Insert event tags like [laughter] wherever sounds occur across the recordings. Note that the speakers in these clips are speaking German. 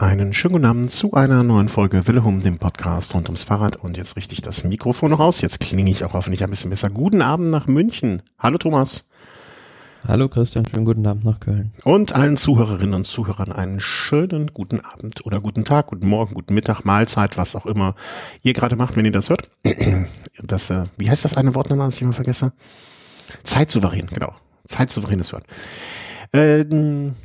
Einen schönen guten Abend zu einer neuen Folge Willehum, dem Podcast rund ums Fahrrad. Und jetzt richte ich das Mikrofon raus. Jetzt klinge ich auch hoffentlich ein bisschen besser. Guten Abend nach München. Hallo Thomas. Hallo Christian, schönen guten Abend nach Köln. Und allen Zuhörerinnen und Zuhörern einen schönen guten Abend oder guten Tag, guten Morgen, guten Mittag, Mahlzeit, was auch immer ihr gerade macht, wenn ihr das hört. [clears throat] Das, äh, wie heißt das eine Wort nochmal, das ich immer vergesse? Zeitsouverän, genau. Zeitsouveränes Wort. Ähm,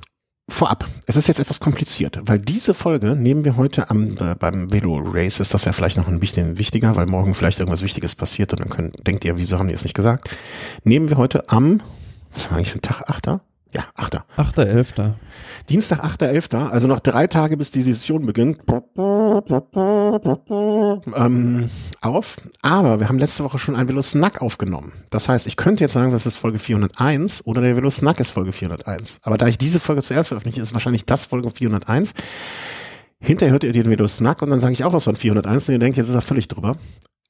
Vorab, es ist jetzt etwas kompliziert, weil diese Folge nehmen wir heute am, äh, beim Velo Race, ist das ja vielleicht noch ein bisschen wichtiger, weil morgen vielleicht irgendwas Wichtiges passiert und dann könnt, denkt ihr, wieso haben die es nicht gesagt? Nehmen wir heute am, was wir eigentlich für einen Tag? Achter? Ja, Achter. Achter, Elfter. Dienstag, 8.11., also noch drei Tage, bis die Session beginnt, ähm, auf. Aber wir haben letzte Woche schon ein Velo Snack aufgenommen. Das heißt, ich könnte jetzt sagen, das ist Folge 401 oder der Velo Snack ist Folge 401. Aber da ich diese Folge zuerst veröffentliche, ist wahrscheinlich das Folge 401. Hinterher hört ihr den Velo Snack und dann sage ich auch was von 401 und ihr denkt, jetzt ist er völlig drüber.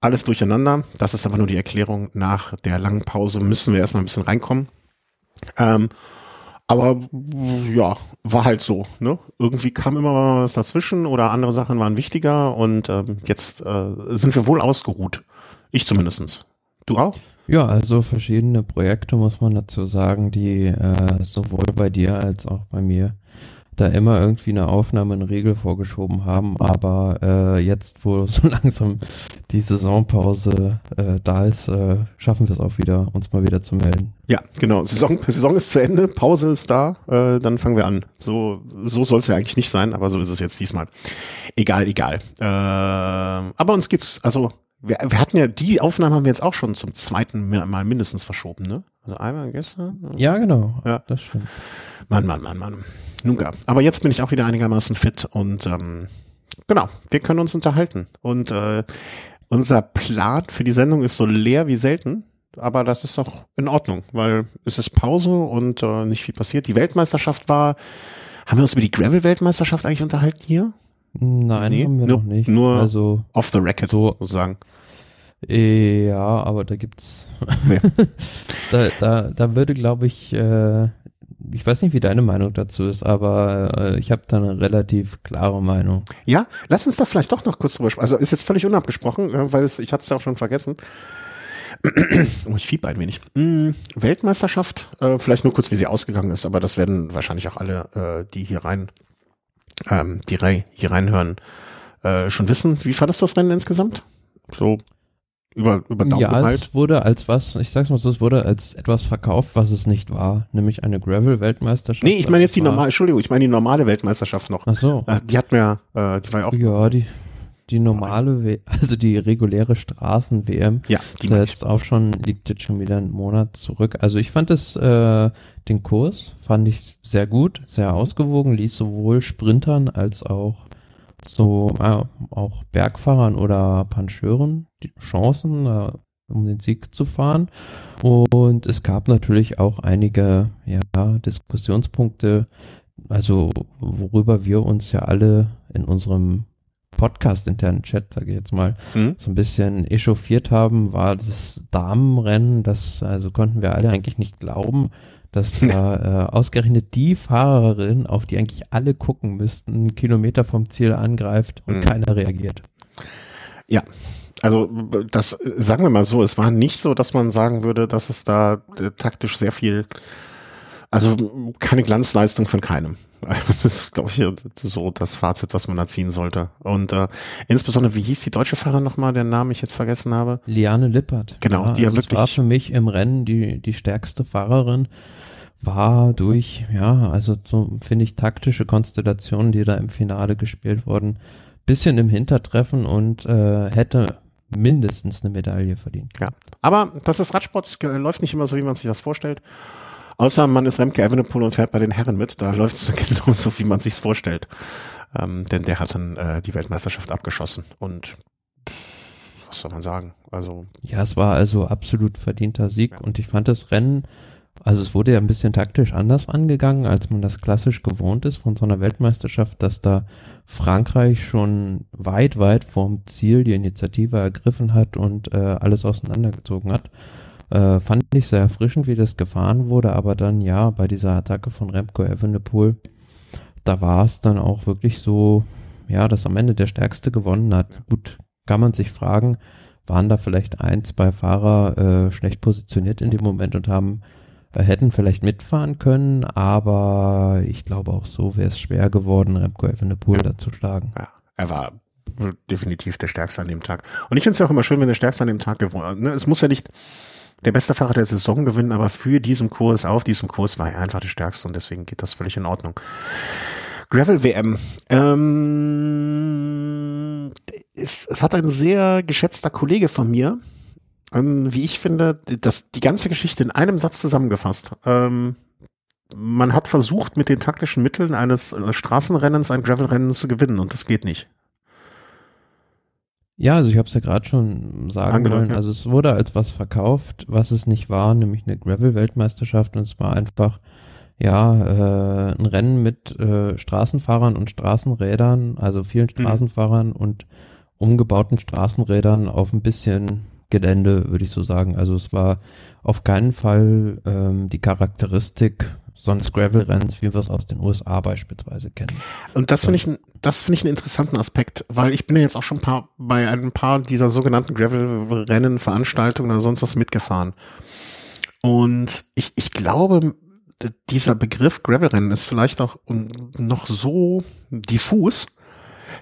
Alles durcheinander. Das ist aber nur die Erklärung. Nach der langen Pause müssen wir erstmal ein bisschen reinkommen. Ähm, aber ja, war halt so. Ne? Irgendwie kam immer was dazwischen oder andere Sachen waren wichtiger und ähm, jetzt äh, sind wir wohl ausgeruht. Ich zumindestens. Du auch? Ja, also verschiedene Projekte muss man dazu sagen, die äh, sowohl bei dir als auch bei mir da immer irgendwie eine Aufnahme, eine Regel vorgeschoben haben, aber äh, jetzt, wo [laughs] so langsam die Saisonpause äh, da ist, äh, schaffen wir es auch wieder, uns mal wieder zu melden. Ja, genau. Saison, Saison ist zu Ende, Pause ist da, äh, dann fangen wir an. So, so soll es ja eigentlich nicht sein, aber so ist es jetzt diesmal. Egal, egal. Äh, aber uns geht's, also wir, wir hatten ja, die Aufnahme haben wir jetzt auch schon zum zweiten Mal mindestens verschoben, ne? Also einmal gestern? Ja, genau. Ja. Das stimmt. Mann, Mann, Mann, Mann. Nun gar. Aber jetzt bin ich auch wieder einigermaßen fit und ähm, genau, wir können uns unterhalten. Und äh, unser Plan für die Sendung ist so leer wie selten, aber das ist auch in Ordnung, weil es ist Pause und äh, nicht viel passiert. Die Weltmeisterschaft war, haben wir uns über die Gravel-Weltmeisterschaft eigentlich unterhalten hier? Nein, nee, haben wir nur, noch nicht. Nur also off the record so, sozusagen. Ja, aber da gibt's. Nee. [laughs] da, da, da würde, glaube ich, äh, ich weiß nicht, wie deine Meinung dazu ist, aber äh, ich habe da eine relativ klare Meinung. Ja, lass uns da vielleicht doch noch kurz drüber sprechen. Also ist jetzt völlig unabgesprochen, äh, weil es, ich hatte es ja auch schon vergessen. [clears throat] oh, ich fieb ein wenig. Hm, Weltmeisterschaft, äh, vielleicht nur kurz, wie sie ausgegangen ist, aber das werden wahrscheinlich auch alle, äh, die hier rein, ähm, die rei hier reinhören, äh, schon wissen. Wie fandest du das Rennen insgesamt? So über, über Daumen Ja, es wurde als was, ich sag's mal so, es wurde als etwas verkauft, was es nicht war, nämlich eine Gravel-Weltmeisterschaft. Nee, ich meine jetzt die normale, Entschuldigung, ich meine die normale Weltmeisterschaft noch. Ach so. Äh, die hat mir, äh, die war ja auch. Ja, die, die normale, w also die reguläre Straßen-WM, ja, die ist jetzt auch schon, liegt jetzt schon wieder einen Monat zurück. Also ich fand es, äh, den Kurs fand ich sehr gut, sehr ausgewogen, ließ sowohl Sprintern als auch so äh, auch Bergfahrern oder Pancheuren die Chancen, äh, um den Sieg zu fahren. Und es gab natürlich auch einige ja, Diskussionspunkte, also worüber wir uns ja alle in unserem Podcast-internen Chat, sage ich jetzt mal, mhm. so ein bisschen echauffiert haben, war das Damenrennen. Das also konnten wir alle eigentlich nicht glauben, dass da äh, ausgerechnet die Fahrerin, auf die eigentlich alle gucken müssten, einen Kilometer vom Ziel angreift und mhm. keiner reagiert. Ja, also das sagen wir mal so, es war nicht so, dass man sagen würde, dass es da äh, taktisch sehr viel, also keine Glanzleistung von keinem. [laughs] Das ist, glaube ich, so das Fazit, was man da ziehen sollte. Und äh, insbesondere, wie hieß die deutsche Fahrerin nochmal, deren Namen ich jetzt vergessen habe? Liane Lippert. Genau, ja, die ja wirklich. war für mich im Rennen die, die stärkste Fahrerin war durch, ja, also so finde ich taktische Konstellationen, die da im Finale gespielt wurden, bisschen im Hintertreffen und äh, hätte mindestens eine Medaille verdient. Ja, aber das ist Radsport, es läuft nicht immer so, wie man sich das vorstellt. Außer man ist Remke Evenepoel und fährt bei den Herren mit, da läuft es [laughs] genauso, wie man sich's vorstellt. Ähm, denn der hat dann äh, die Weltmeisterschaft abgeschossen und was soll man sagen? Also ja, es war also absolut verdienter Sieg ja. und ich fand das Rennen also es wurde ja ein bisschen taktisch anders angegangen, als man das klassisch gewohnt ist von so einer Weltmeisterschaft, dass da Frankreich schon weit, weit vorm Ziel die Initiative ergriffen hat und äh, alles auseinandergezogen hat. Äh, fand ich sehr erfrischend, wie das gefahren wurde, aber dann ja bei dieser Attacke von Remco Evenepoel da war es dann auch wirklich so, ja, dass am Ende der Stärkste gewonnen hat. Gut, kann man sich fragen, waren da vielleicht ein, zwei Fahrer äh, schlecht positioniert in dem Moment und haben äh, hätten vielleicht mitfahren können, aber ich glaube auch so wäre es schwer geworden, Remco Evenepoel ja. da zu schlagen. Ja, er war definitiv der Stärkste an dem Tag. Und ich finde es ja auch immer schön, wenn der Stärkste an dem Tag gewonnen hat. Ne? Es muss ja nicht der beste Fahrer der Saison gewinnen, aber für diesen Kurs, auf diesem Kurs war er einfach der Stärkste und deswegen geht das völlig in Ordnung. Gravel WM. Ähm, es, es hat ein sehr geschätzter Kollege von mir, ähm, wie ich finde, das, die ganze Geschichte in einem Satz zusammengefasst. Ähm, man hat versucht, mit den taktischen Mitteln eines Straßenrennens ein Gravelrennen zu gewinnen und das geht nicht. Ja, also ich habe es ja gerade schon sagen Angedeutet, wollen. Ja. Also es wurde als was verkauft, was es nicht war, nämlich eine Gravel-Weltmeisterschaft und es war einfach ja äh, ein Rennen mit äh, Straßenfahrern und Straßenrädern, also vielen mhm. Straßenfahrern mhm. und umgebauten Straßenrädern auf ein bisschen Gelände, würde ich so sagen. Also es war auf keinen Fall ähm, die Charakteristik sonst Gravel-Renns, wie wir es aus den USA beispielsweise kennen. Und das finde ich, das finde ich einen interessanten Aspekt, weil ich bin ja jetzt auch schon ein paar, bei ein paar dieser sogenannten Gravel-Rennen, Veranstaltungen oder sonst was mitgefahren. Und ich, ich glaube, dieser Begriff Gravel-Rennen ist vielleicht auch noch so diffus,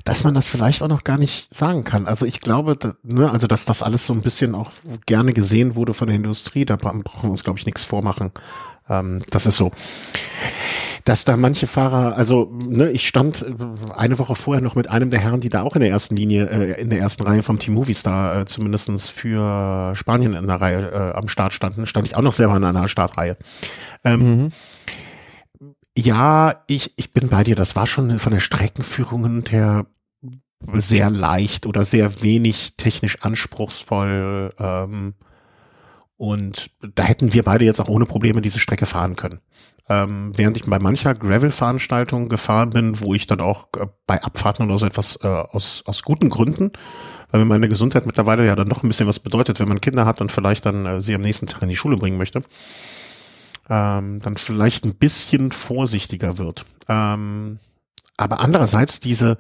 dass man das vielleicht auch noch gar nicht sagen kann. Also ich glaube, da, ne, also dass das alles so ein bisschen auch gerne gesehen wurde von der Industrie, da brauchen wir uns, glaube ich, nichts vormachen. Ähm, das ist so. Dass da manche Fahrer, also ne, ich stand eine Woche vorher noch mit einem der Herren, die da auch in der ersten Linie, äh, in der ersten Reihe vom Team Movistar äh, zumindestens für Spanien in der Reihe äh, am Start standen, stand ich auch noch selber in einer Startreihe. Ähm, mhm. Ja, ich, ich bin bei dir. Das war schon von der Streckenführung her sehr leicht oder sehr wenig technisch anspruchsvoll. Ähm, und da hätten wir beide jetzt auch ohne Probleme diese Strecke fahren können. Ähm, während ich bei mancher Gravel-Veranstaltung gefahren bin, wo ich dann auch äh, bei Abfahrten oder so etwas äh, aus, aus guten Gründen, weil mir meine Gesundheit mittlerweile ja dann doch ein bisschen was bedeutet, wenn man Kinder hat und vielleicht dann äh, sie am nächsten Tag in die Schule bringen möchte, ähm, dann vielleicht ein bisschen vorsichtiger wird. Ähm, aber andererseits diese,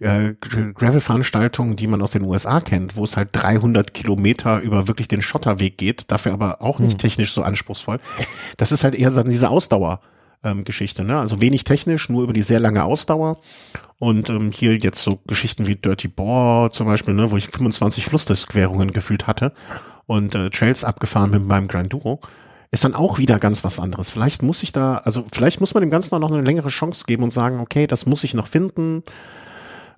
äh, Gravel-Veranstaltungen, die man aus den USA kennt, wo es halt 300 Kilometer über wirklich den Schotterweg geht, dafür aber auch nicht hm. technisch so anspruchsvoll. Das ist halt eher so diese Ausdauer. Ähm, Geschichte, ne? Also wenig technisch, nur über die sehr lange Ausdauer. Und ähm, hier jetzt so Geschichten wie Dirty Boar zum Beispiel, ne, wo ich 25 Flussdurchquerungen gefühlt hatte und äh, Trails abgefahren bin beim Grand Duro, ist dann auch wieder ganz was anderes. Vielleicht muss ich da, also vielleicht muss man dem Ganzen auch noch eine längere Chance geben und sagen, okay, das muss ich noch finden.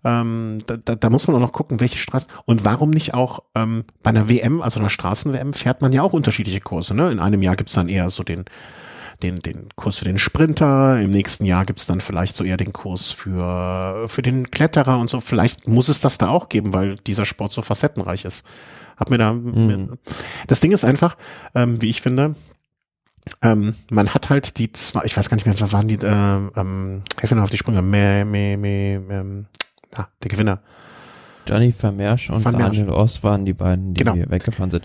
Ähm, da, da, da muss man auch noch gucken, welche Straßen und warum nicht auch ähm, bei einer WM, also einer Straßen-WM, fährt man ja auch unterschiedliche Kurse. Ne? In einem Jahr gibt's dann eher so den den, den Kurs für den Sprinter, im nächsten Jahr gibt's dann vielleicht so eher den Kurs für, für den Kletterer und so. Vielleicht muss es das da auch geben, weil dieser Sport so facettenreich ist. Hab mir da. Mhm. Das Ding ist einfach, ähm, wie ich finde, ähm, man hat halt die zwei, ich weiß gar nicht mehr, was waren die, äh, ähm, helfen auf die Sprünge, me, me, me, ähm, ah, der Gewinner. Johnny Vermersch und Vermersch. Daniel Oss waren die beiden, die genau. weggefahren sind.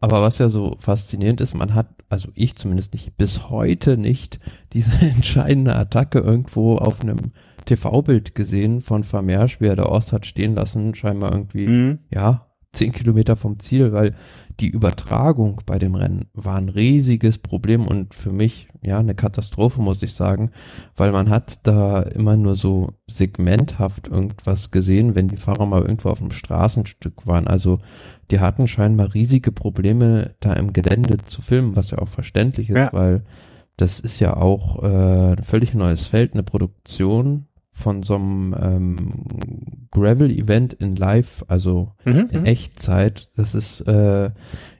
Aber was ja so faszinierend ist, man hat, also ich zumindest nicht, bis heute nicht diese [laughs] entscheidende Attacke irgendwo auf einem TV-Bild gesehen von Vermersch, wie er der Oss hat stehen lassen, scheinbar irgendwie, mhm. ja, zehn Kilometer vom Ziel, weil die Übertragung bei dem Rennen war ein riesiges Problem und für mich ja eine Katastrophe, muss ich sagen, weil man hat da immer nur so segmenthaft irgendwas gesehen, wenn die Fahrer mal irgendwo auf dem Straßenstück waren. Also die hatten scheinbar riesige Probleme, da im Gelände zu filmen, was ja auch verständlich ist, ja. weil das ist ja auch äh, ein völlig neues Feld, eine Produktion von so einem ähm, Gravel-Event in Live, also mhm, in mhm. Echtzeit. Das ist äh,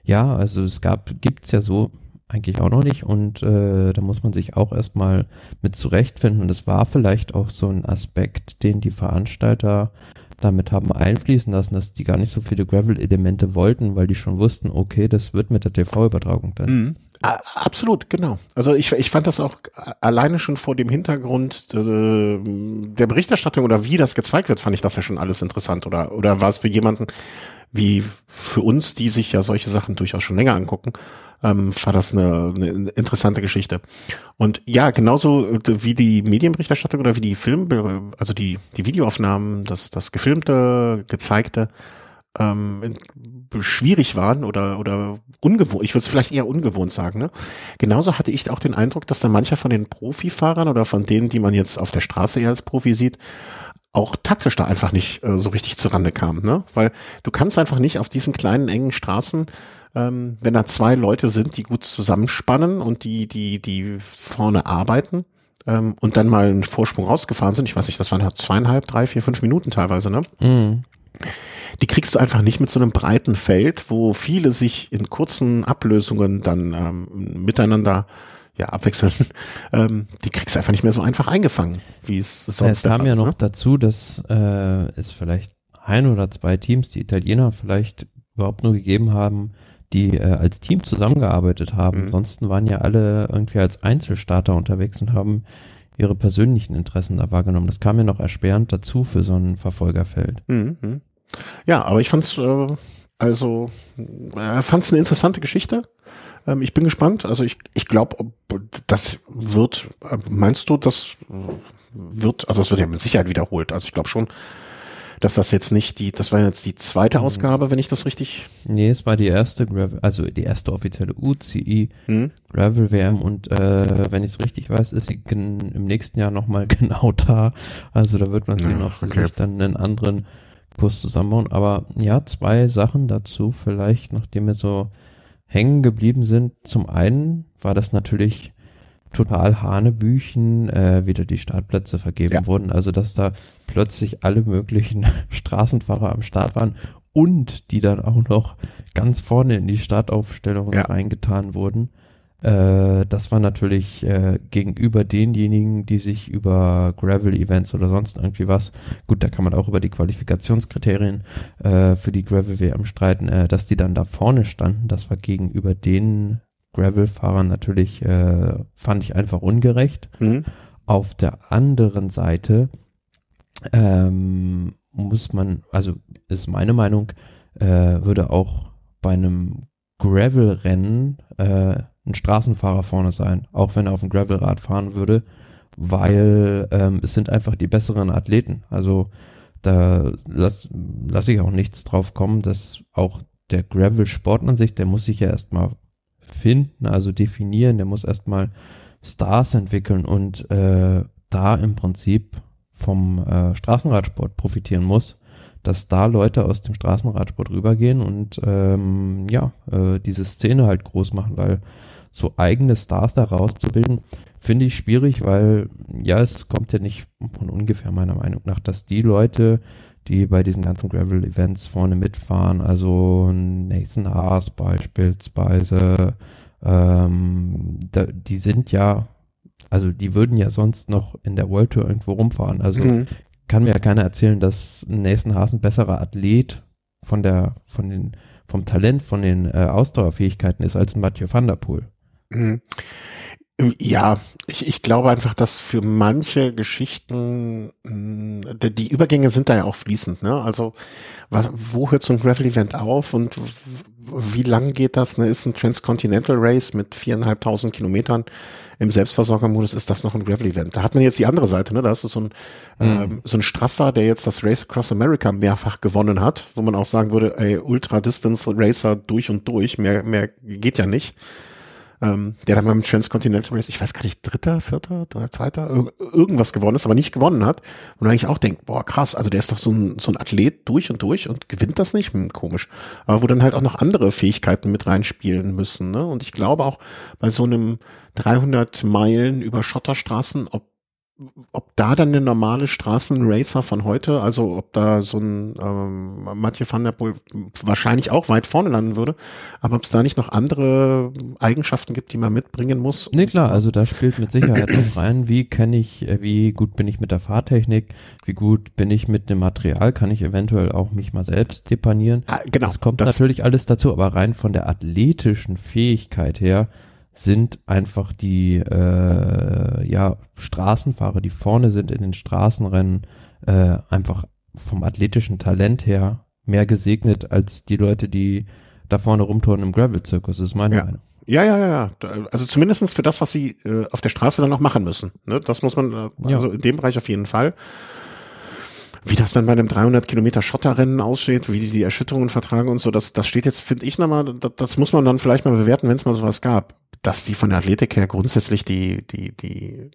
ja, also es gab, gibt's ja so eigentlich auch noch nicht und äh, da muss man sich auch erstmal mit zurechtfinden. Und es war vielleicht auch so ein Aspekt, den die Veranstalter damit haben einfließen lassen, dass die gar nicht so viele Gravel-Elemente wollten, weil die schon wussten, okay, das wird mit der TV-Übertragung dann. Mhm. Absolut, genau. Also ich, ich fand das auch alleine schon vor dem Hintergrund äh, der Berichterstattung oder wie das gezeigt wird, fand ich das ja schon alles interessant. Oder, oder war es für jemanden wie für uns, die sich ja solche Sachen durchaus schon länger angucken, ähm, war das eine, eine interessante Geschichte. Und ja, genauso äh, wie die Medienberichterstattung oder wie die Film, also die, die Videoaufnahmen, das, das gefilmte, gezeigte, ähm, schwierig waren oder oder ungewohnt, ich würde es vielleicht eher ungewohnt sagen. Ne? Genauso hatte ich auch den Eindruck, dass da mancher von den Profifahrern oder von denen, die man jetzt auf der Straße eher als Profi sieht, auch taktisch da einfach nicht äh, so richtig zurande kam, ne? Weil du kannst einfach nicht auf diesen kleinen engen Straßen, ähm, wenn da zwei Leute sind, die gut zusammenspannen und die die die vorne arbeiten ähm, und dann mal einen Vorsprung rausgefahren sind. Ich weiß nicht, das waren halt zweieinhalb, drei, vier, fünf Minuten teilweise, ne? Mhm die kriegst du einfach nicht mit so einem breiten Feld, wo viele sich in kurzen Ablösungen dann ähm, miteinander ja, abwechseln, [laughs] ähm, die kriegst du einfach nicht mehr so einfach eingefangen, wie es sonst Es kam ja noch ne? dazu, dass äh, es vielleicht ein oder zwei Teams, die Italiener vielleicht überhaupt nur gegeben haben, die äh, als Team zusammengearbeitet haben. Mhm. Ansonsten waren ja alle irgendwie als Einzelstarter unterwegs und haben ihre persönlichen Interessen da wahrgenommen. Das kam ja noch erschwerend dazu für so ein Verfolgerfeld. Mhm. mhm. Ja, aber ich fand's äh, also äh, fand's eine interessante Geschichte. Ähm, ich bin gespannt. Also ich ich glaube, das wird. Äh, meinst du, das wird? Also es wird ja mit Sicherheit wiederholt. Also ich glaube schon, dass das jetzt nicht die, das war jetzt die zweite mhm. Ausgabe, wenn ich das richtig. Nee, es war die erste Gravel, also die erste offizielle UCI hm? Gravel WM und äh, wenn ich es richtig weiß, ist sie im nächsten Jahr nochmal [laughs] genau da. Also da wird man sehen, ob sie okay. sich dann einen anderen Kurs zusammenbauen. Aber ja, zwei Sachen dazu vielleicht, nachdem wir so hängen geblieben sind. Zum einen war das natürlich total Hanebüchen, äh, wieder die Startplätze vergeben ja. wurden. Also dass da plötzlich alle möglichen [laughs] Straßenfahrer am Start waren und die dann auch noch ganz vorne in die Startaufstellung ja. reingetan wurden. Äh, das war natürlich äh, gegenüber denjenigen, die sich über Gravel-Events oder sonst irgendwie was, gut, da kann man auch über die Qualifikationskriterien äh, für die Gravel-WM streiten, äh, dass die dann da vorne standen, das war gegenüber den Gravel-Fahrern natürlich, äh, fand ich einfach ungerecht. Mhm. Auf der anderen Seite ähm, muss man, also ist meine Meinung, äh, würde auch bei einem Gravel-Rennen äh, ein Straßenfahrer vorne sein, auch wenn er auf dem Gravelrad fahren würde, weil ähm, es sind einfach die besseren Athleten. Also da lasse lass ich auch nichts drauf kommen, dass auch der Gravel-Sport an sich, der muss sich ja erstmal finden, also definieren, der muss erstmal Stars entwickeln und äh, da im Prinzip vom äh, Straßenradsport profitieren muss, dass da Leute aus dem Straßenradsport rübergehen und ähm, ja, äh, diese Szene halt groß machen, weil so eigene Stars da rauszubilden, finde ich schwierig, weil ja, es kommt ja nicht von ungefähr meiner Meinung nach, dass die Leute, die bei diesen ganzen Gravel-Events vorne mitfahren, also Nathan Haas beispielsweise, ähm, da, die sind ja, also die würden ja sonst noch in der World Tour irgendwo rumfahren. Also mhm. kann mir ja keiner erzählen, dass Nathan Haas ein besserer Athlet von der, von den, vom Talent, von den äh, Ausdauerfähigkeiten ist als ein Mathieu van der Poel. Mhm. Ja, ich, ich glaube einfach, dass für manche Geschichten die Übergänge sind da ja auch fließend. Ne? Also was, wo hört so ein Gravel-Event auf und wie lang geht das? Ne? Ist ein Transcontinental Race mit viereinhalbtausend Kilometern im Selbstversorgermodus, ist das noch ein Gravel-Event? Da hat man jetzt die andere Seite, ne? Da ist so ein, mhm. ähm, so ein Strasser, der jetzt das Race Across America mehrfach gewonnen hat, wo man auch sagen würde, ey, Ultra-Distance Racer durch und durch, mehr, mehr geht ja nicht ähm, der dann beim Transcontinental Race, ich weiß gar nicht, dritter, vierter, zweiter, irgendwas gewonnen ist, aber nicht gewonnen hat. Und eigentlich auch denkt, boah, krass, also der ist doch so ein, so ein Athlet durch und durch und gewinnt das nicht, hm, komisch. Aber wo dann halt auch noch andere Fähigkeiten mit reinspielen müssen. Ne? Und ich glaube auch bei so einem 300 Meilen über Schotterstraßen, ob ob da dann der normale Straßenracer von heute, also ob da so ein ähm, Mathieu van der Poel wahrscheinlich auch weit vorne landen würde, aber ob es da nicht noch andere Eigenschaften gibt, die man mitbringen muss. Nee, klar, also da spielt mit Sicherheit noch rein, wie kenne ich, äh, wie gut bin ich mit der Fahrtechnik, wie gut bin ich mit dem Material, kann ich eventuell auch mich mal selbst depanieren. Ah, genau. Das kommt das natürlich alles dazu, aber rein von der athletischen Fähigkeit her, sind einfach die äh, ja, Straßenfahrer, die vorne sind in den Straßenrennen, äh, einfach vom athletischen Talent her mehr gesegnet als die Leute, die da vorne rumtouren im Gravel-Zirkus, ist meine ja. Meinung. Ja, ja, ja. Also zumindestens für das, was sie äh, auf der Straße dann noch machen müssen. Ne? Das muss man, äh, Ja. also in dem Bereich auf jeden Fall. Wie das dann bei einem 300 Kilometer Schotterrennen aussieht, wie die die Erschütterungen vertragen und so, das, das steht jetzt, finde ich nochmal, das, das muss man dann vielleicht mal bewerten, wenn es mal sowas gab. Dass die von der Athletik her grundsätzlich die, die, die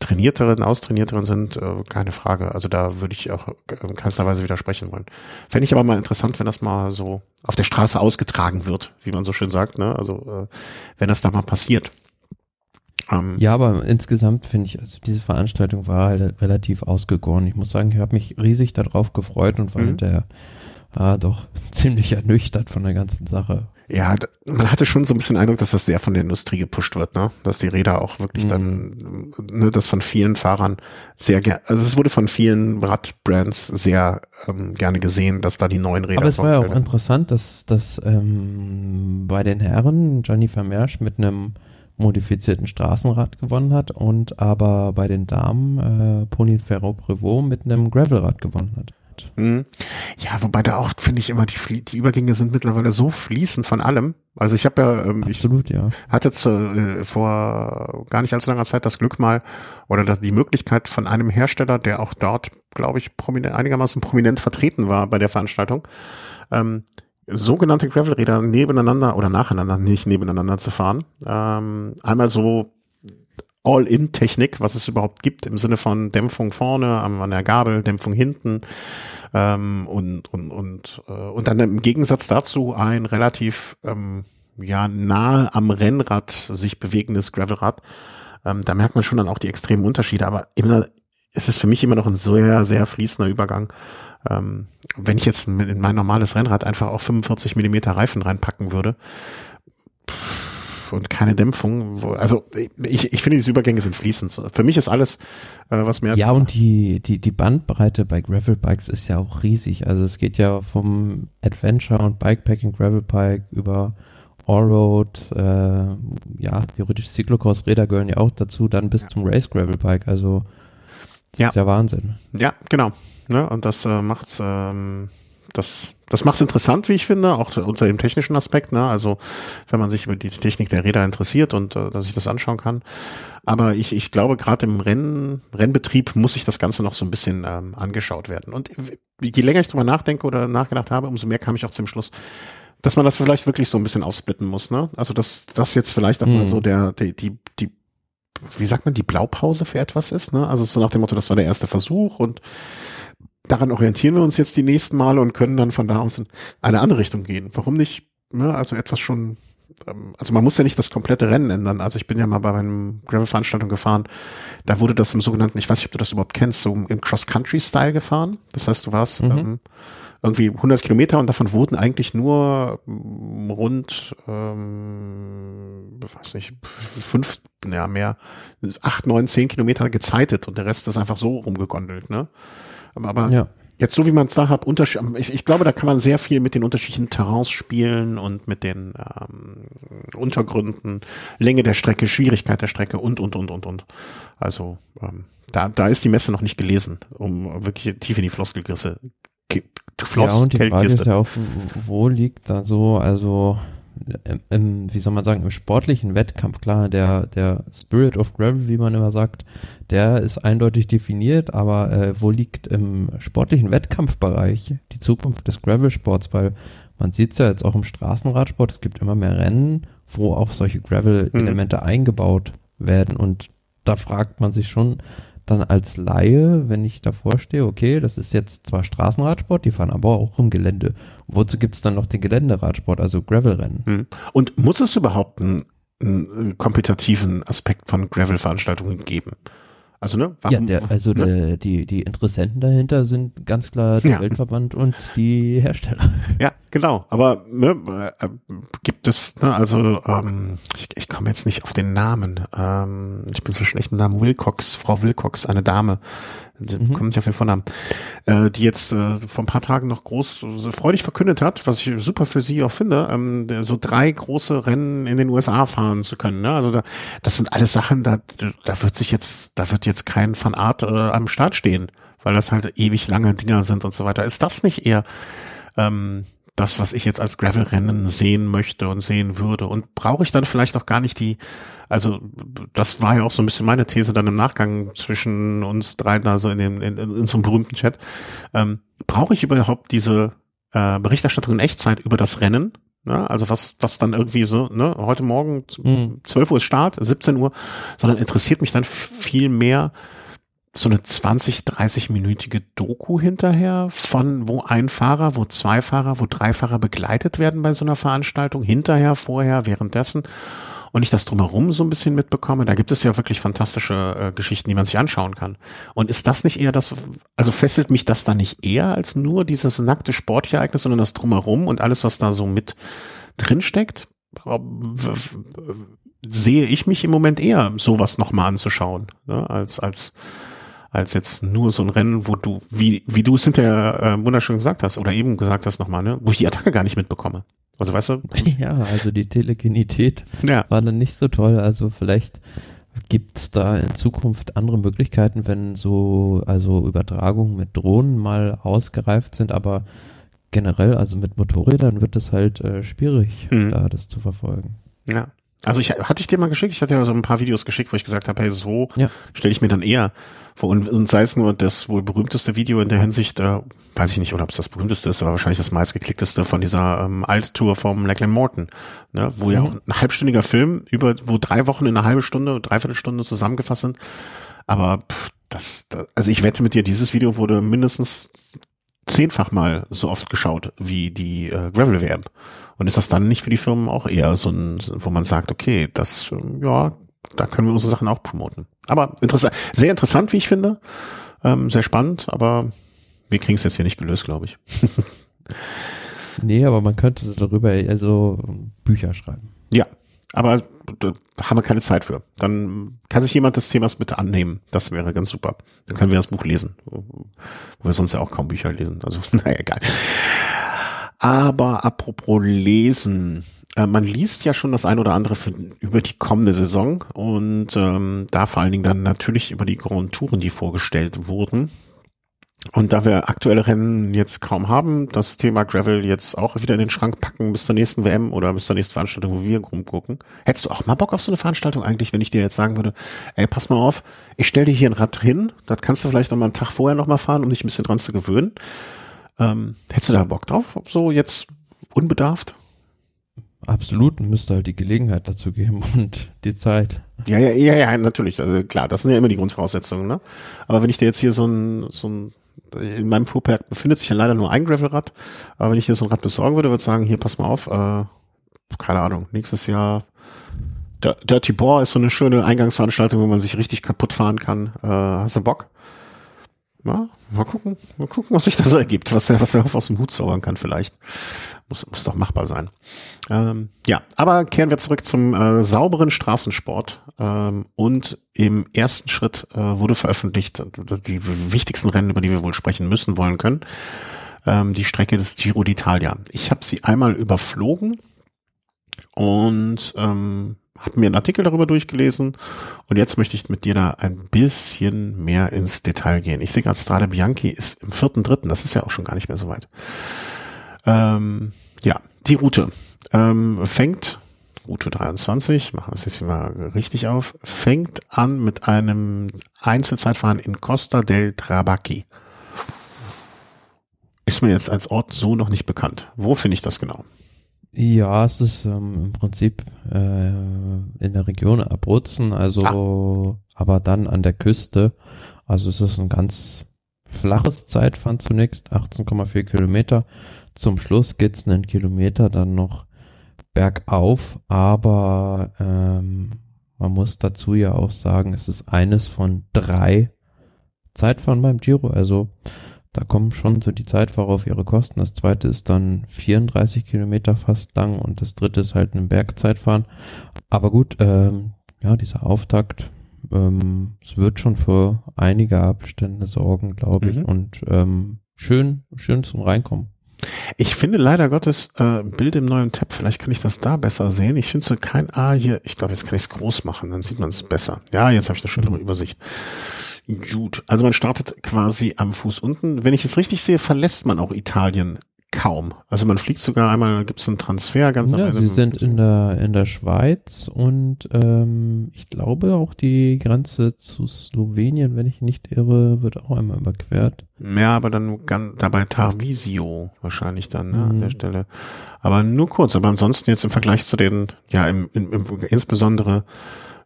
trainierteren, austrainierteren sind, äh, keine Frage. Also da würde ich auch in keinster Weise widersprechen wollen. Fände ich aber mal interessant, wenn das mal so auf der Straße ausgetragen wird, wie man so schön sagt, ne? Also äh, wenn das da mal passiert. Ähm, Ja, aber insgesamt finde ich, also diese Veranstaltung war halt relativ ausgegoren. Ich muss sagen, ich habe mich riesig darauf gefreut und war Mhm. hinterher ah, doch [laughs] ziemlich ernüchtert von der ganzen Sache. Ja, man hatte schon so ein bisschen Eindruck, dass das sehr von der Industrie gepusht wird, ne? Dass die Räder auch wirklich Mhm. dann, ne, das von vielen Fahrern sehr gerne, also es wurde von vielen Radbrands sehr ähm, gerne gesehen, dass da die neuen Räder Aber es war ja auch interessant, dass, dass ähm, bei den Herren Gianni Vermeersch mit einem modifizierten Straßenrad gewonnen hat und aber bei den Damen äh, Pony Ferro Prevot mit einem Gravelrad gewonnen hat. Mhm. Ja, wobei da auch, finde ich immer, die, die Übergänge sind mittlerweile so fließend von allem. Also ich habe ja, ähm, ich Absolut, ja. hatte zu, äh, vor gar nicht allzu langer Zeit das Glück mal oder das, die Möglichkeit von einem Hersteller, der auch dort, glaube ich, prominent, einigermaßen prominent vertreten war bei der Veranstaltung, ähm, sogenannte Gravelräder nebeneinander oder nacheinander, nicht nebeneinander zu fahren. Ähm, einmal so All-in-Technik, was es überhaupt gibt, im Sinne von Dämpfung vorne, an der Gabel, Dämpfung hinten ähm, und, und, und, äh, und dann im Gegensatz dazu ein relativ ähm, ja, nahe am Rennrad sich bewegendes Gravelrad. Ähm, da merkt man schon dann auch die extremen Unterschiede, aber immer, es ist für mich immer noch ein sehr, sehr fließender Übergang. Ähm, wenn ich jetzt in mein normales Rennrad einfach auch 45 Millimeter Reifen reinpacken würde, und keine Dämpfung, wo, also ich, ich finde, diese Übergänge sind fließend. Für mich ist alles, äh, was mir Ja, und die, die, die Bandbreite bei Gravelbikes ist ja auch riesig. Also es geht ja vom Adventure und Bikepacking Gravelbike über Allroad, äh, ja, theoretisch Cyclocross-Räder gehören ja auch dazu, dann bis zum Race Gravelbike. Also das Ja. ist ja Wahnsinn. Ja, genau. Ne? Und das äh, macht's, ähm, das, das macht's interessant, wie ich finde, auch unter dem technischen Aspekt. Ne? Also wenn man sich über die Technik der Räder interessiert und äh, dass ich das anschauen kann. Aber ich, ich glaube, gerade im Renn, Rennbetrieb muss sich das Ganze noch so ein bisschen ähm, angeschaut werden. Und je länger ich drüber nachdenke oder nachgedacht habe, umso mehr kam ich auch zum Schluss, dass man das vielleicht wirklich so ein bisschen aufsplitten muss. Ne? Also dass das jetzt vielleicht auch mal Mhm. so der, die, die, die wie sagt man, die Blaupause für etwas ist. Ne? Also so nach dem Motto, das war der erste Versuch und daran orientieren wir uns jetzt die nächsten Male und können dann von da aus in eine andere Richtung gehen. Warum nicht? Ne? Also etwas schon, ähm, also man muss ja nicht das komplette Rennen ändern. Also ich bin ja mal bei einem Gravel-Veranstaltung gefahren, da wurde das im sogenannten, ich weiß nicht, ob du das überhaupt kennst, so im Cross-Country-Style gefahren. Das heißt, du warst Mhm. ähm, irgendwie 100 Kilometer und davon wurden eigentlich nur mm, rund, ähm, weiß nicht, fünf, ja mehr, acht, neun, zehn Kilometer gezeitet und der Rest ist einfach so rumgegondelt, ne? Aber, Ja. jetzt so wie man es da hat, Unterschied, ich, ich glaube, da kann man sehr viel mit den unterschiedlichen Terrains spielen und mit den ähm, Untergründen, Länge der Strecke, Schwierigkeit der Strecke und, und, und, und, und. Also ähm, da, da ist die Messe noch nicht gelesen, um wirklich tief in die Floskelgrisse Ki- Ja, und die Frage ist ja auch, wo liegt da so, also im, im, wie soll man sagen, im sportlichen Wettkampf, klar, der, der Spirit of Gravel, wie man immer sagt, der ist eindeutig definiert, aber äh, wo liegt im sportlichen Wettkampfbereich die Zukunft des Gravel-Sports? Weil man sieht es ja jetzt auch im Straßenradsport, es gibt immer mehr Rennen, wo auch solche Gravel-Elemente eingebaut werden und da fragt man sich schon, dann als Laie, wenn ich davor stehe, okay, das ist jetzt zwar Straßenradsport, die fahren aber auch im Gelände. Wozu gibt es dann noch den Geländeradsport, also Gravelrennen? Hm. Und muss es überhaupt einen, einen kompetitiven Aspekt von Gravel-Veranstaltungen geben? Also, ne? Ja, der, also ne? der, die, die Interessenten dahinter sind ganz klar der Ja. Weltverband und die Hersteller. Ja, genau. Aber ne, äh, gibt es, ne, also ähm, ich, ich komme jetzt nicht auf den Namen. Ähm, ich bin so schlecht mit Namen Wilcox, Frau Wilcox, eine Dame, Mhm. kommt nicht auf den äh, die jetzt äh, vor ein paar Tagen noch groß so freudig verkündet hat, was ich super für sie auch finde, ähm, so drei große Rennen in den USA fahren zu können. Ne? Also da, das sind alles Sachen, da, da wird sich jetzt, da wird jetzt kein Van Art äh, am Start stehen, weil das halt ewig lange Dinger sind und so weiter. Ist das nicht eher ähm, das, was ich jetzt als Gravel-Rennen sehen möchte und sehen würde? Und brauche ich dann vielleicht auch gar nicht die, also das war ja auch so ein bisschen meine These dann im Nachgang zwischen uns dreien, also in dem, in, in, so einem berühmten Chat. Ähm, brauche ich überhaupt diese äh, Berichterstattung in Echtzeit über das Rennen? Ne? Also was, was dann irgendwie so, ne, heute Morgen mhm. 12 Uhr ist Start, 17 Uhr, sondern interessiert mich dann viel mehr, so eine 20, 30-minütige Doku hinterher von wo ein Fahrer, wo zwei Fahrer, wo drei Fahrer begleitet werden bei so einer Veranstaltung, hinterher, vorher, währenddessen und ich das drumherum so ein bisschen mitbekomme, da gibt es ja wirklich fantastische äh, Geschichten, die man sich anschauen kann. Und ist das nicht eher das, also fesselt mich das da nicht eher als nur dieses nackte Sportereignis, sondern das drumherum und alles, was da so mit drinsteckt? Sehe ich mich im Moment eher, sowas nochmal anzuschauen, ne, als, als, als jetzt nur so ein Rennen, wo du, wie, wie du es hinterher äh, wunderschön gesagt hast oder eben gesagt hast nochmal, ne, wo ich die Attacke gar nicht mitbekomme. Also weißt du? [laughs] Ja, also die Telegenität ja. war dann nicht so toll. Also vielleicht gibt es da in Zukunft andere Möglichkeiten, wenn so, also Übertragungen mit Drohnen mal ausgereift sind, aber generell, also mit Motorrädern wird es halt äh, schwierig, mhm. da das zu verfolgen. Ja. Also ich hatte ich dir mal geschickt, ich hatte ja so ein paar Videos geschickt, wo ich gesagt habe, hey, so ja. stelle ich mir dann eher vor. Und, und sei es nur das wohl berühmteste Video in der Hinsicht, äh, weiß ich nicht, oder ob es das berühmteste ist, aber wahrscheinlich das meistgeklickteste von dieser ähm, Alt-Tour vom Lachlan Morton, ne, wo mhm. ja auch ein halbstündiger Film über, wo drei Wochen in einer halben Stunde, dreiviertel Stunde zusammengefasst sind. Aber pff, das, das, also ich wette mit dir, dieses Video wurde mindestens zehnfach mal so oft geschaut wie die äh, Gravel WM. Und ist das dann nicht für die Firmen auch eher so ein, wo man sagt, okay, das, ja, da können wir unsere Sachen auch promoten. Aber interessant, sehr interessant, wie ich finde. Ähm, sehr spannend, aber wir kriegen es jetzt hier nicht gelöst, glaube ich. [laughs] nee, aber man könnte darüber also Bücher schreiben. Ja, aber da haben wir keine Zeit für. Dann kann sich jemand des Themas bitte annehmen. Das wäre ganz super. Dann können wir das Buch lesen, wo wir sonst ja auch kaum Bücher lesen. Also, [laughs] naja, egal. Aber apropos Lesen, äh, man liest ja schon das ein oder andere für, über die kommende Saison und ähm, da vor allen Dingen dann natürlich über die Grand Touren, die vorgestellt wurden. Und da wir aktuelle Rennen jetzt kaum haben, das Thema Gravel jetzt auch wieder in den Schrank packen bis zur nächsten WM oder bis zur nächsten Veranstaltung, wo wir rumgucken. Hättest du auch mal Bock auf so eine Veranstaltung eigentlich, wenn ich dir jetzt sagen würde, ey, pass mal auf, ich stell dir hier ein Rad hin, das kannst du vielleicht noch mal einen Tag vorher noch mal fahren, um dich ein bisschen dran zu gewöhnen. Ähm, hättest du da Bock drauf? So jetzt unbedarft? Absolut, müsste halt die Gelegenheit dazu geben [laughs] und die Zeit. Ja, ja, ja, ja, natürlich. Also klar, das sind ja immer die Grundvoraussetzungen, ne? Aber wenn ich dir jetzt hier so ein, so ein, in meinem Fuhrpark befindet sich ja leider nur ein Gravelrad, aber wenn ich dir so ein Rad besorgen würde, würde ich sagen, hier, pass mal auf, äh, keine Ahnung, nächstes Jahr Dirty Boar ist so eine schöne Eingangsveranstaltung, wo man sich richtig kaputt fahren kann. Äh, hast du Bock? Ja, mal gucken, mal gucken, was sich da so ergibt, was er, was er aus dem Hut zaubern kann vielleicht. Muss, muss doch machbar sein. Ähm, ja, aber kehren wir zurück zum äh, sauberen Straßensport. Ähm, und im ersten Schritt äh, wurde veröffentlicht, die wichtigsten Rennen, über die wir wohl sprechen müssen, wollen können, ähm, die Strecke des Giro d'Italia. Ich habe sie einmal überflogen und ähm, habe mir einen Artikel darüber durchgelesen und jetzt möchte ich mit dir da ein bisschen mehr ins Detail gehen. Ich sehe gerade, Strade Bianchi ist im vierten, dritten, das ist ja auch schon gar nicht mehr so weit. Ähm, ja, die Route ähm, fängt, Route 23, machen wir es jetzt hier mal richtig auf, fängt an mit einem Einzelzeitfahren in Costa del Trabacchi. Ist mir jetzt als Ort so noch nicht bekannt. Wo finde ich das genau? Ja, es ist ähm, im Prinzip äh, in der Region Abruzzen, also ah. aber dann an der Küste. Also es ist ein ganz flaches Zeitfahren zunächst, 18,4 Kilometer. Zum Schluss geht's einen Kilometer dann noch bergauf, aber ähm, man muss dazu ja auch sagen, es ist eines von drei Zeitfahren beim Giro. Also da kommen schon so die Zeitfahrer auf ihre Kosten. Das zweite ist dann 34 Kilometer fast lang und das dritte ist halt ein Bergzeitfahren. Aber gut, ähm, ja, dieser Auftakt, ähm, es wird schon für einige Abstände sorgen, glaube ich. Mhm. Und ähm, schön, schön zum Reinkommen. Ich finde leider Gottes äh, Bild im neuen Tab, vielleicht kann ich das da besser sehen. Ich finde so kein A hier, ich glaube, jetzt kann ich es groß machen, dann sieht man es besser. Ja, jetzt habe ich eine schönere Übersicht. Gut, also man startet quasi am Fuß unten. Wenn ich es richtig sehe, verlässt man auch Italien kaum. Also man fliegt sogar einmal, gibt es einen Transfer ganz ja, am Ende. Sie sind in der, in der Schweiz und ähm, ich glaube auch die Grenze zu Slowenien, wenn ich nicht irre, wird auch einmal überquert. Ja, aber dann ganz, dabei Tarvisio wahrscheinlich dann ne, an Mhm. der Stelle. Aber nur kurz. Aber ansonsten jetzt im Vergleich zu den, ja, im, im, im insbesondere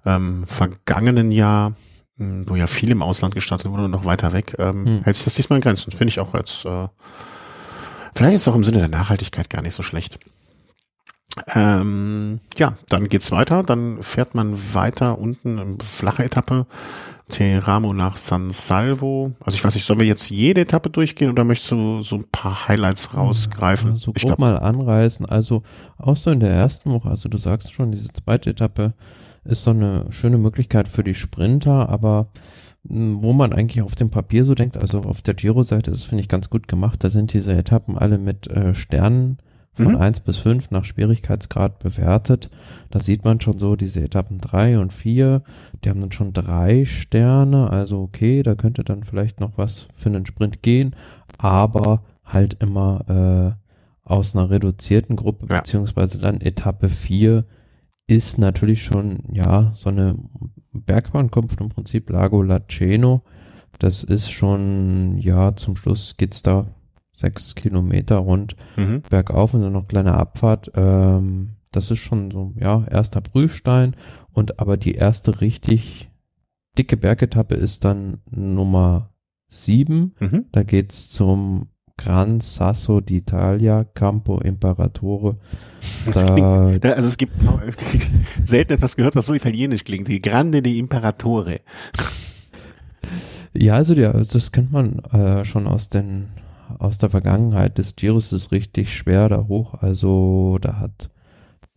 ähm, vergangenen Jahr, wo ja viel im Ausland gestartet wurde und noch weiter weg, ähm, Hm. hält sich das diesmal in Grenzen. Finde ich auch jetzt, äh, vielleicht ist es auch im Sinne der Nachhaltigkeit gar nicht so schlecht. Ähm, ja, dann geht's weiter. Dann fährt man weiter unten, ähm, flache Etappe, Teramo nach San Salvo. Also ich weiß nicht, sollen wir jetzt jede Etappe durchgehen oder möchtest du so ein paar Highlights rausgreifen? Ja, so ich glaub, mal anreißen. Also auch so in der ersten Woche, also du sagst schon, diese zweite Etappe ist so eine schöne Möglichkeit für die Sprinter, aber mh, wo man eigentlich auf dem Papier so denkt, also auf der Giro-Seite ist, finde ich, ganz gut gemacht. Da sind diese Etappen alle mit äh, Sternen von Mhm. 1 bis 5 nach Schwierigkeitsgrad bewertet. Da sieht man schon so diese Etappen 3 und 4, die haben dann schon drei Sterne, also okay, da könnte dann vielleicht noch was für einen Sprint gehen, aber halt immer äh, aus einer reduzierten Gruppe, Ja. beziehungsweise dann Etappe 4 ist natürlich schon, ja, so eine Bergbahnkunft im Prinzip, Lago Laceno. Das ist schon, ja, zum Schluss geht's da sechs Kilometer rund mhm. bergauf und dann noch kleine Abfahrt. Ähm, das ist schon so, ja, erster Prüfstein. Und aber die erste richtig dicke Bergetappe ist dann Nummer sieben. Mhm. Da geht's zum Gran Sasso d'Italia, Campo Imperatore. Da, klingt, also es gibt [laughs] selten etwas gehört, was so italienisch klingt. Die Grande di Imperatore. ja, also ja, das kennt man äh, schon aus den aus der Vergangenheit des Giros ist richtig schwer da hoch. Also da hat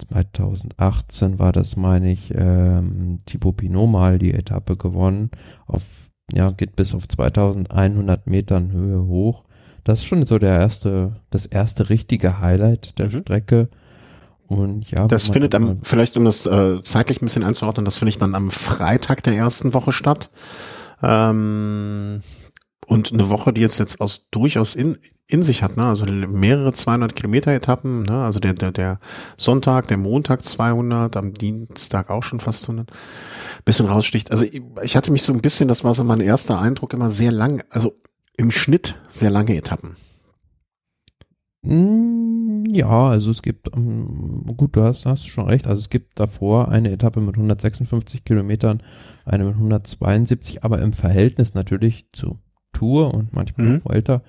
2018 war das, meine ich, ähm, Thibaut Pinot mal die Etappe gewonnen. Auf, ja, geht bis auf 2100 Metern Höhe hoch. Das ist schon so der erste, das erste richtige Highlight der Mhm. Strecke. Und ja, Das findet am, vielleicht um das äh, zeitlich ein bisschen einzuordnen, das findet dann am Freitag der ersten Woche statt. Ähm, und eine Woche, die jetzt jetzt aus durchaus in, in sich hat, ne? also mehrere 200 Kilometer Etappen, ne? also der, der, der Sonntag, der Montag 200, am Dienstag auch schon fast 100, bisschen raussticht. Also ich, ich hatte mich so ein bisschen, das war so mein erster Eindruck, immer sehr lang, also im Schnitt sehr lange Etappen. Mm, Ja, also es gibt, ähm, gut, du hast, hast schon recht, also es gibt davor eine Etappe mit 156 Kilometern, eine mit 172, aber im Verhältnis natürlich zu Tour und manchmal Mhm. auch älter,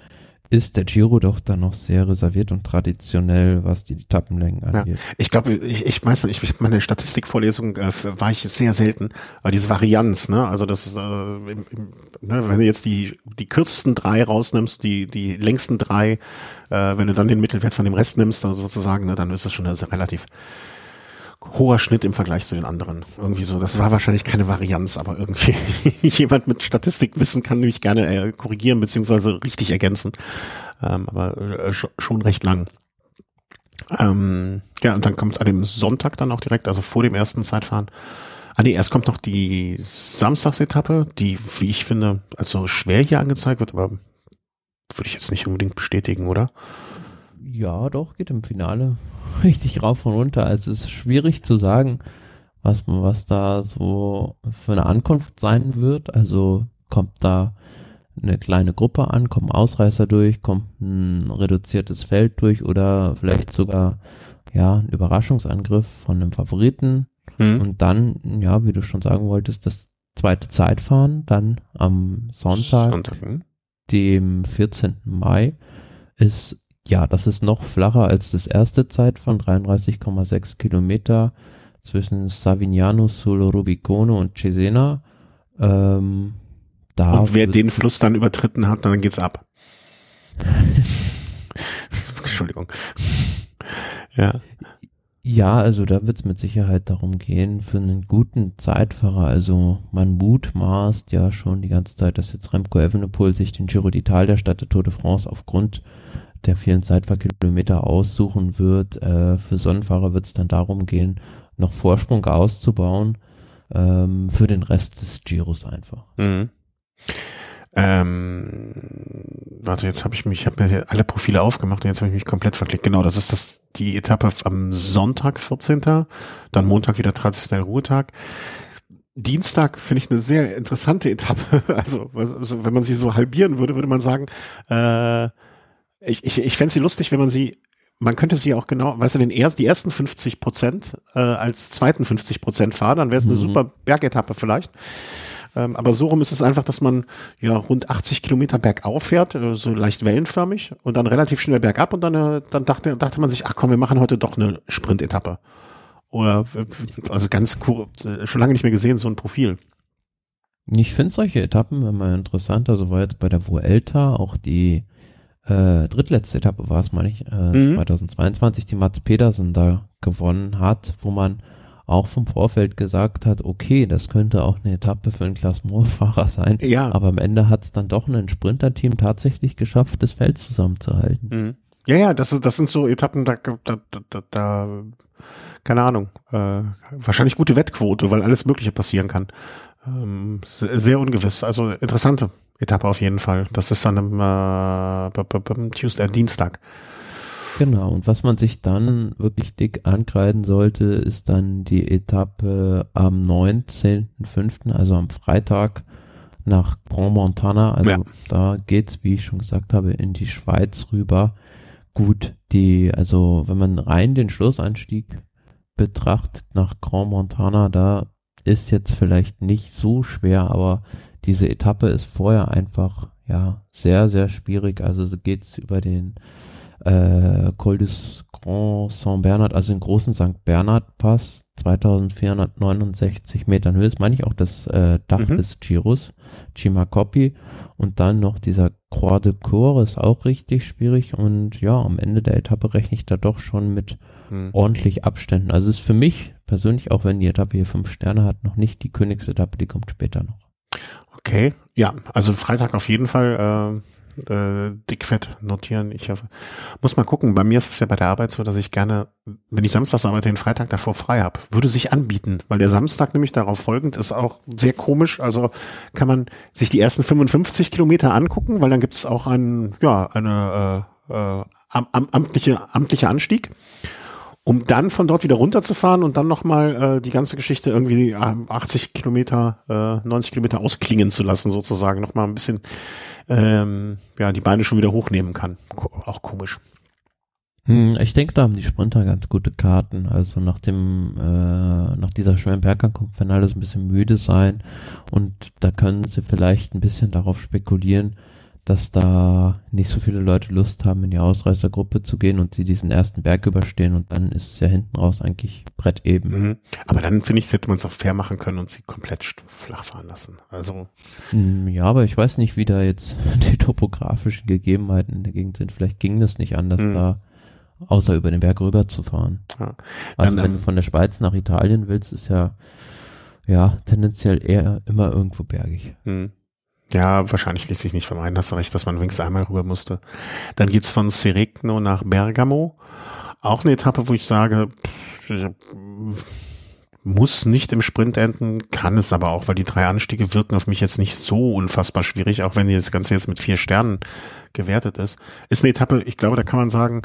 ist der Giro doch dann noch sehr reserviert und traditionell, was die Etappenlängen Ja. angeht. Ich glaube, ich, ich weiß nicht, ich meine Statistikvorlesung äh, war ich sehr selten, aber diese Varianz, ne, also das ist, äh, im, im, ne, wenn du jetzt die die kürzesten drei rausnimmst, die die längsten drei, äh, wenn du dann den Mittelwert von dem Rest nimmst, also sozusagen, ne, dann ist das schon sehr relativ hoher Schnitt im Vergleich zu den anderen. Irgendwie so, das war wahrscheinlich keine Varianz, aber irgendwie [laughs] jemand mit Statistikwissen kann mich gerne äh, korrigieren beziehungsweise richtig ergänzen, ähm, aber äh, sch- schon recht lang. Ähm, ja, und dann kommt an dem Sonntag dann auch direkt, also vor dem ersten Zeitfahren. Ah nee, erst kommt noch die Samstagsetappe, die, wie ich finde, also schwer hier angezeigt wird, aber würde ich jetzt nicht unbedingt bestätigen, oder? Ja, doch, geht im Finale [laughs] richtig rauf und runter. Also es ist schwierig zu sagen, was, was da so für eine Ankunft sein wird. Also kommt da eine kleine Gruppe an, kommen Ausreißer durch, kommt ein reduziertes Feld durch oder vielleicht sogar ja ein Überraschungsangriff von einem Favoriten. Hm. Und dann, ja, wie du schon sagen wolltest, das zweite Zeitfahren dann am Sonntag Sonntag hm? dem 14. Mai ist, ja, das ist noch flacher als das erste Zeitfahren, 33,6 Kilometer zwischen Savignano sul Rubicone und Cesena. Ähm, da Und wer den Fluss dann übertritten hat, dann geht's ab. [laughs] Entschuldigung. Ja. Ja, also da wird es mit Sicherheit darum gehen, für einen guten Zeitfahrer, also man mutmaßt ja schon die ganze Zeit, dass jetzt Remco Evenepoel sich den Giro d'Italia statt der Tour de France aufgrund der vielen Zeitfahrkilometer aussuchen wird. Äh, für Sonnenfahrer wird es dann darum gehen, noch Vorsprung auszubauen ähm, für den Rest des Giros einfach. Mhm. Ähm, warte, jetzt habe ich mich, ich habe mir alle Profile aufgemacht und jetzt habe ich mich komplett verklickt. Genau, das ist das die Etappe am Sonntag, 14. Dann Montag wieder traditionell Ruhetag. Dienstag finde ich eine sehr interessante Etappe. [laughs] Also, also, wenn man sie so halbieren würde, würde man sagen, äh, ich, ich, ich fände sie lustig, wenn man sie, man könnte sie auch genau, weißt du, den erst, die ersten 50 Prozent äh, als zweiten 50 Prozent fahren, dann wäre es eine mhm. super Bergetappe vielleicht. Ähm, aber so rum ist es einfach, dass man ja rund 80 Kilometer bergauf fährt, äh, so leicht wellenförmig und dann relativ schnell bergab und dann, äh, dann dachte, dachte man sich, ach komm, wir machen heute doch eine Sprintetappe. Oder also ganz cool, schon lange nicht mehr gesehen, so ein Profil. Ich finde solche Etappen immer interessant. Also war jetzt bei der Vuelta auch die äh, drittletzte Etappe war es, meine ich, äh, mhm. 2022, die Mats Pedersen da gewonnen hat, wo man auch vom Vorfeld gesagt hat, okay, das könnte auch eine Etappe für einen Klassenfahrer sein. Ja. Aber am Ende hat es dann doch ein Sprinterteam tatsächlich geschafft, das Feld zusammenzuhalten. Mhm. Ja, ja, das, das sind so Etappen, da, da, da, da keine Ahnung, äh, wahrscheinlich gute Wettquote, weil alles Mögliche passieren kann. Ähm, sehr ungewiss, also interessante Etappe auf jeden Fall. Das ist dann am äh, Tuesday, äh, Dienstag. Genau, und was man sich dann wirklich dick ankreiden sollte, ist dann die Etappe am 19.05., also am Freitag nach Grand Montana. Also ja. da geht's, wie ich schon gesagt habe, in die Schweiz rüber. Gut, die, also wenn man rein den Schlussanstieg betrachtet nach Grand Montana, da ist jetzt vielleicht nicht so schwer, aber diese Etappe ist vorher einfach ja sehr, sehr schwierig. Also so geht's über den äh, Col des Grand Saint Bernard, also den großen St. Bernard Pass, 2469 Metern Höhe, das meine ich auch das äh, Dach mhm. des Giros, Chimacopi und dann noch dieser Croix de Cour ist auch richtig schwierig und ja, am Ende der Etappe rechne ich da doch schon mit mhm. ordentlich Abständen. Also ist für mich persönlich, auch wenn die Etappe hier fünf Sterne hat, noch nicht die Königsetappe, die kommt später noch. Okay, ja, also Freitag auf jeden Fall äh, äh, dickfett notieren. Ich hab, muss mal gucken. Bei mir ist es ja bei der Arbeit so, dass ich gerne, wenn ich samstags arbeite, den Freitag davor frei habe. Würde sich anbieten, weil der Samstag nämlich darauf folgend ist auch sehr komisch. Also kann man sich die ersten 55 Kilometer angucken, weil dann gibt es auch einen, ja, eine äh, äh, am, amtliche, amtliche Anstieg um dann von dort wieder runterzufahren und dann nochmal äh, die ganze Geschichte irgendwie 80 Kilometer, äh, 90 Kilometer ausklingen zu lassen, sozusagen. Nochmal ein bisschen ähm, ja, die Beine schon wieder hochnehmen kann. Auch komisch. Hm, ich denke, da haben die Sprinter ganz gute Karten. Also nach dem, äh, nach dieser schweren Bergankunft werden alles ein bisschen müde sein und da können sie vielleicht ein bisschen darauf spekulieren, dass da nicht so viele Leute Lust haben, in die Ausreißergruppe zu gehen und sie diesen ersten Berg überstehen und dann ist es ja hinten raus eigentlich Brett eben. Mhm. Aber dann finde ich, hätte man es auch fair machen können und sie komplett flach fahren lassen. Also. Hm, ja, aber ich weiß nicht, wie da jetzt [laughs] die topografischen Gegebenheiten in der Gegend sind. Vielleicht ging das nicht anders mhm. da, außer über den Berg rüber zu fahren. Ja. Also wenn du von der Schweiz nach Italien willst, ist ja, ja, tendenziell eher immer irgendwo bergig. Mhm. Ja, wahrscheinlich ließ sich nicht vermeiden, hast du recht, dass man wenigstens einmal rüber musste. Dann geht's von Seregno nach Bergamo. Auch eine Etappe, wo ich sage, muss nicht im Sprint enden, kann es aber auch, weil die drei Anstiege wirken auf mich jetzt nicht so unfassbar schwierig, auch wenn das Ganze jetzt mit vier Sternen gewertet ist. Ist eine Etappe, ich glaube, da kann man sagen,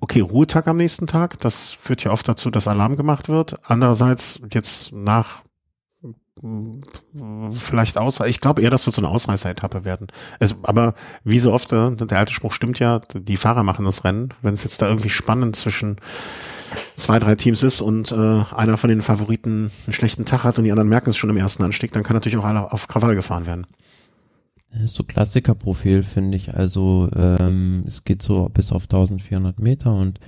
okay, Ruhetag am nächsten Tag, das führt ja oft dazu, dass Alarm gemacht wird. Andererseits jetzt nach vielleicht aus. Ich glaube eher, das wird so eine Ausreißer-Etappe werden. Es, aber wie so oft, äh, der alte Spruch stimmt ja, die Fahrer machen das Rennen. Wenn es jetzt da irgendwie spannend zwischen zwei, drei Teams ist und äh, einer von den Favoriten einen schlechten Tag hat und die anderen merken es schon im ersten Anstieg, dann kann natürlich auch alle auf Krawall gefahren werden. Das ist so Klassikerprofil, finde ich. Also ähm, es geht so bis auf 1400 Meter und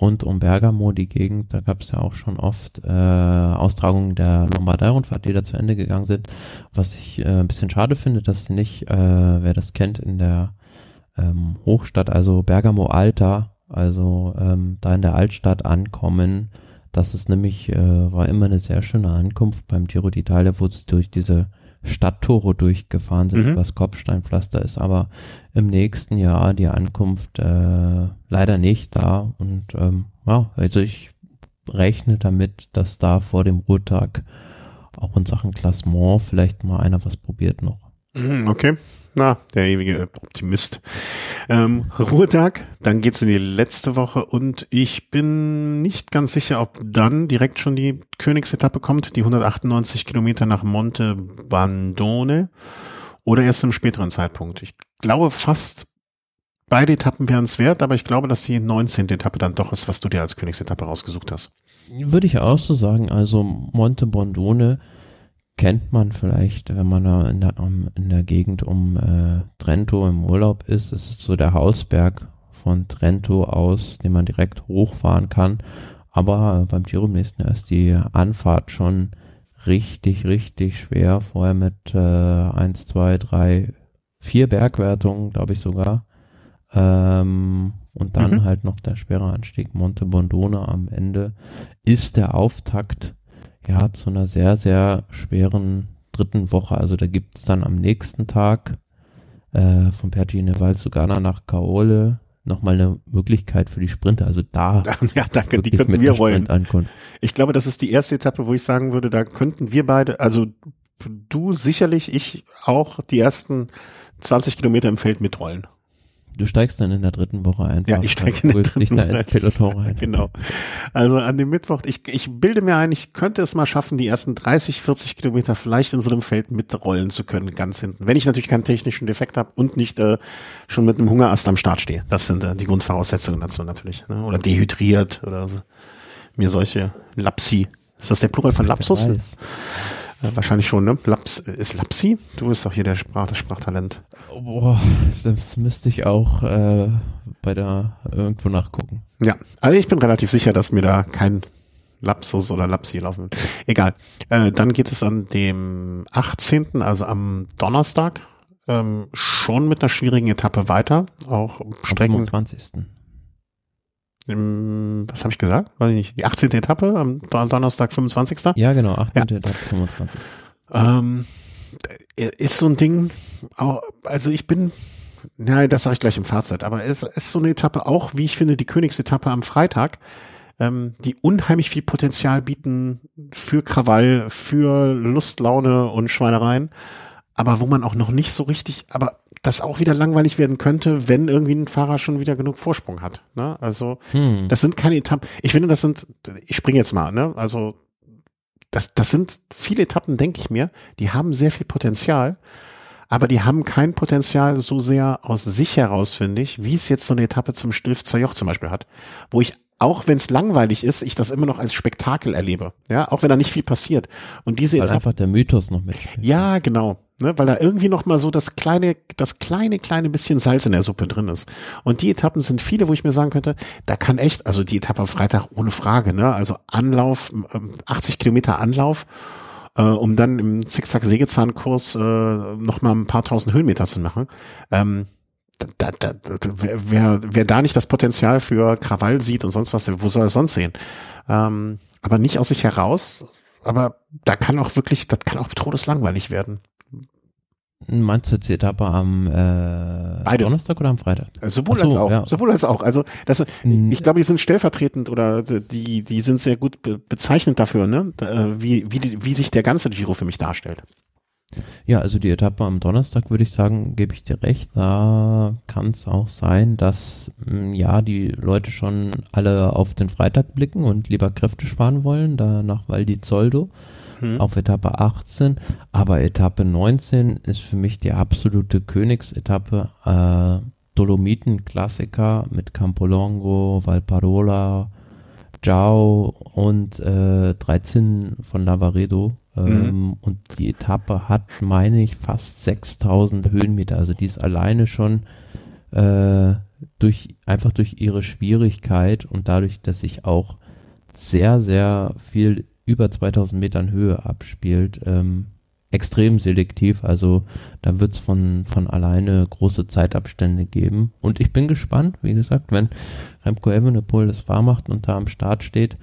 rund um Bergamo, die Gegend, da gab es ja auch schon oft äh, Austragungen der Lombardei-Rundfahrt, die da zu Ende gegangen sind. Was ich äh, ein bisschen schade finde, dass nicht, äh, wer das kennt, in der ähm, Hochstadt, also Bergamo Alta, also ähm, da in der Altstadt ankommen. Das ist nämlich, äh, war immer eine sehr schöne Ankunft beim Giro d'Italia, wo es durch diese Stadttore durchgefahren sind, mhm. übers Kopfsteinpflaster ist aber im nächsten Jahr die Ankunft äh, leider nicht da. Und ähm, ja, also ich rechne damit, dass da vor dem Ruhetag auch in Sachen Klassement vielleicht mal einer was probiert noch. Mhm, Okay. Na, der ewige Optimist. Ähm, Ruhetag, dann geht's in die letzte Woche und ich bin nicht ganz sicher, ob dann direkt schon die Königsetappe kommt, die 198 Kilometer nach Monte Bandone oder erst im späteren Zeitpunkt. Ich glaube fast beide Etappen wären es wert, aber ich glaube, dass die 19. Etappe dann doch ist, was du dir als Königsetappe rausgesucht hast. Würde ich auch so sagen. Also Monte Bondone kennt man vielleicht, wenn man da in der, um, in der Gegend um äh, Trento im Urlaub ist. Es ist so der Hausberg von Trento aus, den man direkt hochfahren kann. Aber äh, beim Giro im nächsten Jahr ist die Anfahrt schon richtig, richtig schwer. Vorher mit äh, 1, 2, 3, 4 Bergwertungen, glaube ich sogar. Ähm, und dann Mhm. halt noch der schwere Anstieg Monte Bondone am Ende ist der Auftakt ja zu einer sehr, sehr schweren dritten Woche. Also da gibt es dann am nächsten Tag äh, von Pergine Val zu Ghana nach Kaole nochmal eine Möglichkeit für die Sprinter. Also da [laughs] Ja, danke, die könnten wir. Sprint ankommen. Ich glaube, das ist die erste Etappe, wo ich sagen würde, da könnten wir beide, also du sicherlich, ich auch die ersten 20 Kilometer im Feld mitrollen. Du steigst dann in der dritten Woche einfach. Ja, ich steige in der dritten Woche ins Peloton rein. Genau. Also an dem Mittwoch, ich, ich bilde mir ein, ich könnte es mal schaffen, die ersten 30, 40 Kilometer vielleicht in so einem Feld mitrollen zu können, ganz hinten. Wenn ich natürlich keinen technischen Defekt habe und nicht äh, schon mit einem Hungerast am Start stehe. Das sind äh, die Grundvoraussetzungen dazu natürlich. Ne? Oder dehydriert oder so. mir solche Lapsi. Ist das der Plural von Lapsus? Äh, wahrscheinlich schon, ne? Laps, ist Lapsi? Du bist doch hier der Sprach, das Sprachtalent. Boah, das müsste ich auch äh, bei der irgendwo nachgucken. Ja, also ich bin relativ sicher, dass mir da kein Lapsus oder Lapsi laufen wird. Egal. Äh, dann geht es an dem 18., also am Donnerstag, ähm, schon mit einer schwierigen Etappe weiter. Auch Am Strecken, 25. im, was habe ich gesagt? Weiß ich nicht. Die 18. Etappe am Don- Donnerstag, 25. Ja, genau, 18. Etappe 25. Ähm, ist so ein Ding, also ich bin, nein, das sage ich gleich im Fazit, aber es ist so eine Etappe auch, wie ich finde, die Königsetappe am Freitag, ähm, die unheimlich viel Potenzial bieten für Krawall, für Lust, Laune und Schweinereien, aber wo man auch noch nicht so richtig, aber das auch wieder langweilig werden könnte, wenn irgendwie ein Fahrer schon wieder genug Vorsprung hat. Ne? Also Hm. das sind keine Etappen. Ich finde, das sind, ich springe jetzt mal, ne? Also, das, das sind viele Etappen, denke ich mir, die haben sehr viel Potenzial, aber die haben kein Potenzial so sehr aus sich heraus, finde ich, wie es jetzt so eine Etappe zum Stilfzer Joch zum Beispiel hat, wo ich auch wenn es langweilig ist, ich das immer noch als Spektakel erlebe. Ja, auch wenn da nicht viel passiert. Und diese Weil Etappe, einfach der Mythos noch mitspielt. ja, genau. Ne, weil da irgendwie noch mal so das kleine, das kleine, kleine bisschen Salz in der Suppe drin ist. Und die Etappen sind viele, wo ich mir sagen könnte, da kann echt, also die Etappe am Freitag ohne Frage, ne, also Anlauf, ähm, 80 Kilometer Anlauf, äh, um dann im Zickzack-Sägezahnkurs äh, noch mal ein paar tausend Höhenmeter zu machen. Ähm, da, da, da, wer, wer, wer da nicht das Potenzial für Krawall sieht und sonst was, wo soll er sonst sehen? Ähm, aber nicht aus sich heraus, aber da kann auch wirklich, das kann auch todeslangweilig werden. Meinst du jetzt die Etappe am äh, Beide. Donnerstag oder am Freitag? Äh, Sowohl so, als auch, ja. sowohl als auch. Also das, Hm. ich glaube, die sind stellvertretend oder die, die sind sehr gut be bezeichnet dafür, ne, äh, wie, wie, wie sich der ganze Giro für mich darstellt. Ja, also die Etappe am Donnerstag würde ich sagen, gebe ich dir recht. Da kann es auch sein, dass mh, ja die Leute schon alle auf den Freitag blicken und lieber Kräfte sparen wollen, da nach Val di Zoldo Hm. auf Etappe 18. Aber Etappe 19 ist für mich die absolute Königsetappe. Äh, Dolomiten-Klassiker mit Campolongo, Valparola, Giao und äh, 13 von Lavaredo. Ähm, Und die Etappe hat, meine ich, fast 6000 Höhenmeter. Also die ist alleine schon äh, durch einfach durch ihre Schwierigkeit und dadurch, dass sich auch sehr, sehr viel über 2000 Metern Höhe abspielt, ähm, extrem selektiv. Also da wird es von, von alleine große Zeitabstände geben. Und ich bin gespannt, wie gesagt, wenn Remco Evenepoel das wahr und da am Start steht,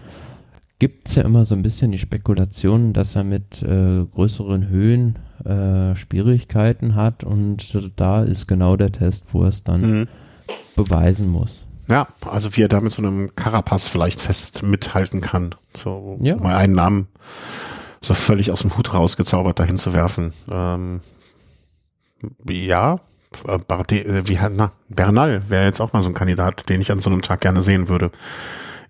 gibt es ja immer so ein bisschen die Spekulation, dass er mit äh, größeren Höhen äh, Schwierigkeiten hat und da ist genau der Test, wo er es dann Mhm. beweisen muss. Ja, also wie er da mit so einem Carapaz vielleicht fest mithalten kann. So, Ja. mal einen Namen so völlig aus dem Hut rausgezaubert dahin zu werfen. Ähm, Ja, äh, Bardet, äh, wie, na, Bernal wäre jetzt auch mal so ein Kandidat, den ich an so einem Tag gerne sehen würde.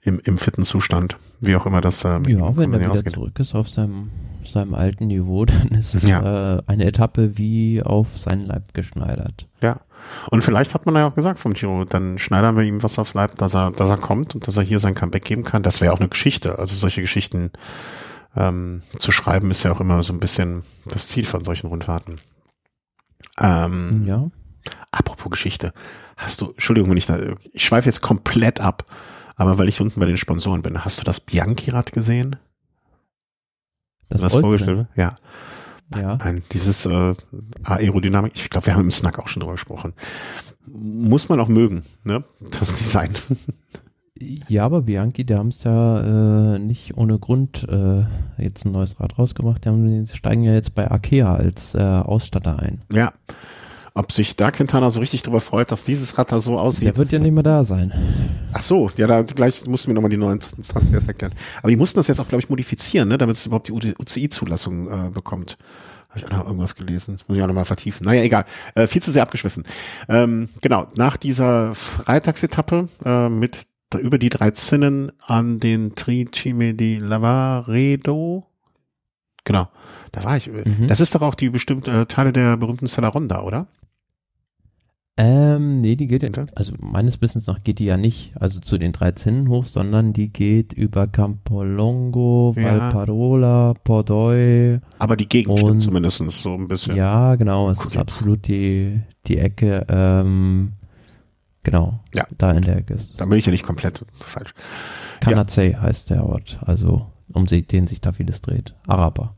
Im, im fitten Zustand. Wie auch immer das äh, Ja, wenn er wieder ausgeht. zurück ist auf seinem, seinem alten Niveau, [laughs] dann ist es ja. äh, eine Etappe wie auf seinen Leib geschneidert. Ja. Und vielleicht hat man ja auch gesagt vom Giro, dann schneidern wir ihm was aufs Leib, dass er, dass er kommt und dass er hier sein Comeback geben kann. Das wäre auch eine Geschichte. Also solche Geschichten ähm, zu schreiben ist ja auch immer so ein bisschen das Ziel von solchen Rundfahrten. Ähm, ja. Apropos Geschichte. Hast du, Entschuldigung, wenn ich da, ich schweife jetzt komplett ab, aber weil ich unten bei den Sponsoren bin, hast du das Bianchi-Rad gesehen? Das was vorgestellt wird? Ja. Ja. Nein, dieses äh, Aerodynamik, ich glaube, wir haben im Snack auch schon drüber gesprochen. Muss man auch mögen, ne? Das Design. Ja, aber Bianchi, die haben es ja äh, nicht ohne Grund äh, jetzt ein neues Rad rausgemacht. Die, haben, die steigen ja jetzt bei Arkea als äh, Ausstatter ein. Ja. Ob sich da Quintana so richtig drüber freut, dass dieses Rad da so aussieht. Der wird ja nicht mehr da sein. Ach so, ja, da gleich musst du mir nochmal die neuen Transfers erklären. Aber die mussten das jetzt auch, glaube ich, modifizieren, ne, damit es überhaupt die UCI-Zulassung äh, bekommt. Habe ich auch noch irgendwas gelesen? Das muss ich auch nochmal vertiefen. Naja, egal. Äh, viel zu sehr abgeschwiffen. Ähm, genau, nach dieser Freitagsetappe äh, mit über die drei Zinnen an den Tricime di Lavaredo. Genau, da war ich. Mhm. Das ist doch auch die bestimmte äh, Teile der berühmten Ronda, oder? Ähm, nee, die geht ja, also meines Wissens nach geht die ja nicht, also zu den drei Zinnen hoch, sondern die geht über Campolongo, ja. Valparola, Pordoi. Aber die Gegend stimmt zumindest so ein bisschen. Ja, genau, es okay. ist absolut die, die Ecke, ähm, Genau. Ja. Da in der Ecke ist. Da bin ich ja nicht komplett falsch. Kanazei ja. heißt der Ort, also um den sich da vieles dreht. Araber.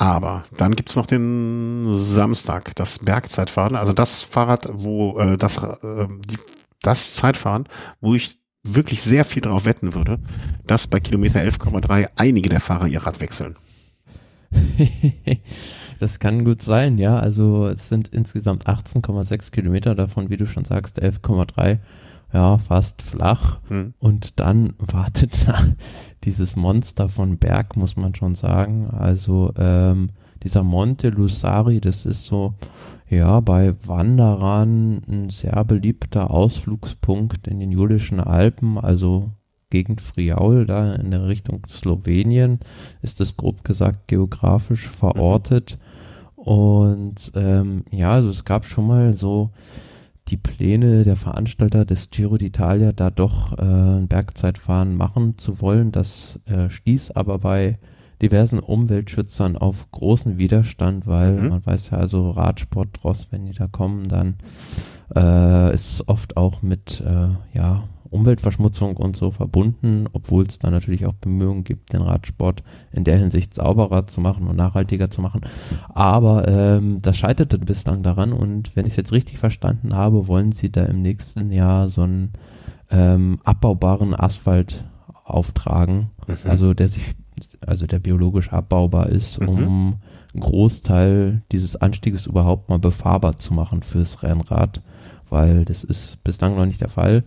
Aber dann gibt's noch den Samstag, das Bergzeitfahren, also das Fahrrad, wo äh, das, äh, die, das Zeitfahren, wo ich wirklich sehr viel darauf wetten würde, dass bei Kilometer 11,3 einige der Fahrer ihr Rad wechseln. [laughs] Das kann gut sein, ja. Also es sind insgesamt 18,6 Kilometer, davon, wie du schon sagst, 11,3, ja, fast flach. Hm. Und dann wartet [laughs] da dieses Monster von Berg, muss man schon sagen. Also ähm, dieser Monte Lusari, das ist so, ja, bei Wanderern ein sehr beliebter Ausflugspunkt in den Julischen Alpen, also Gegend Friaul, da in der Richtung Slowenien, ist es grob gesagt geografisch verortet. Mhm. Und ähm, ja, also es gab schon mal so die Pläne der Veranstalter des Giro d'Italia, da doch äh, ein Bergzeitfahren machen zu wollen. Das äh, stieß aber bei diversen Umweltschützern auf großen Widerstand, weil mhm. man weiß ja also Radsport, Ross, wenn die da kommen, dann äh, ist es oft auch mit äh, ja Umweltverschmutzung und so verbunden, obwohl es da natürlich auch Bemühungen gibt, den Radsport in der Hinsicht sauberer zu machen und nachhaltiger zu machen. Aber ähm, das scheiterte bislang daran und wenn ich es jetzt richtig verstanden habe, wollen sie da im nächsten Jahr so einen ähm, abbaubaren Asphalt auftragen, mhm. also der sich, also der biologisch abbaubar ist, mhm. um einen Großteil dieses Anstieges überhaupt mal befahrbar zu machen fürs Rennrad, weil das ist bislang noch nicht der Fall.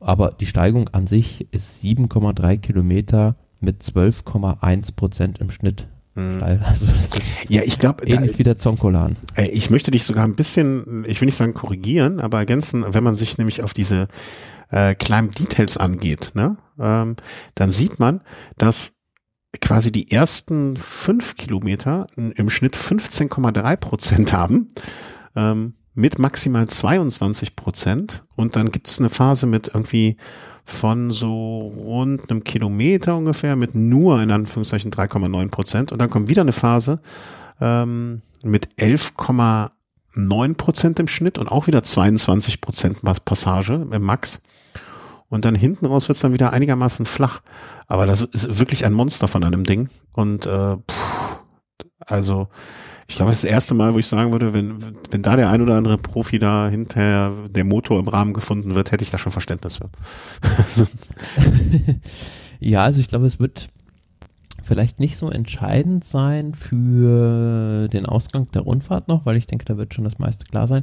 Aber die Steigung an sich ist 7,3 Kilometer mit 12,1 Prozent im Schnitt mhm. steil. Also das ist ja, ich glaube ähnlich da, wie der Zonkolan. Ich möchte dich sogar ein bisschen, ich will nicht sagen korrigieren, aber ergänzen, wenn man sich nämlich auf diese äh, kleinen Details angeht, ne, ähm, dann sieht man, dass quasi die ersten fünf Kilometer im Schnitt 15,3 Prozent haben. Ähm, mit maximal 22 Prozent und dann gibt es eine Phase mit irgendwie von so rund einem Kilometer ungefähr mit nur in Anführungszeichen 3,9 Prozent und dann kommt wieder eine Phase ähm, mit 11,9 Prozent im Schnitt und auch wieder 22 Prozent Passage im Max. Und dann hinten raus wird es dann wieder einigermaßen flach. Aber das ist wirklich ein Monster von einem Ding. Und äh, pff, also ich glaube, das ist das erste Mal, wo ich sagen würde, wenn, wenn da der ein oder andere Profi da hinterher der Motor im Rahmen gefunden wird, hätte ich da schon Verständnis für. [laughs] ja, also ich glaube, es wird vielleicht nicht so entscheidend sein für den Ausgang der Rundfahrt noch, weil ich denke, da wird schon das meiste klar sein.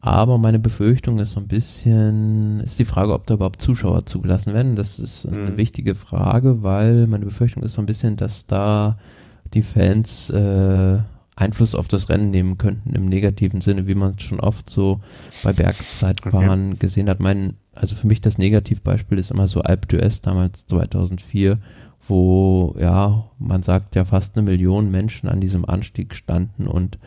Aber meine Befürchtung ist so ein bisschen, ist die Frage, ob da überhaupt Zuschauer zugelassen werden. Das ist eine mhm. wichtige Frage, weil meine Befürchtung ist so ein bisschen, dass da die Fans äh, Einfluss auf das Rennen nehmen könnten im negativen Sinne, wie man es schon oft so bei Bergzeitfahren okay. gesehen hat. Mein, also für mich das Negativbeispiel ist immer so Alp d'Huez damals 2004, wo ja, man sagt ja fast eine Million Menschen an diesem Anstieg standen und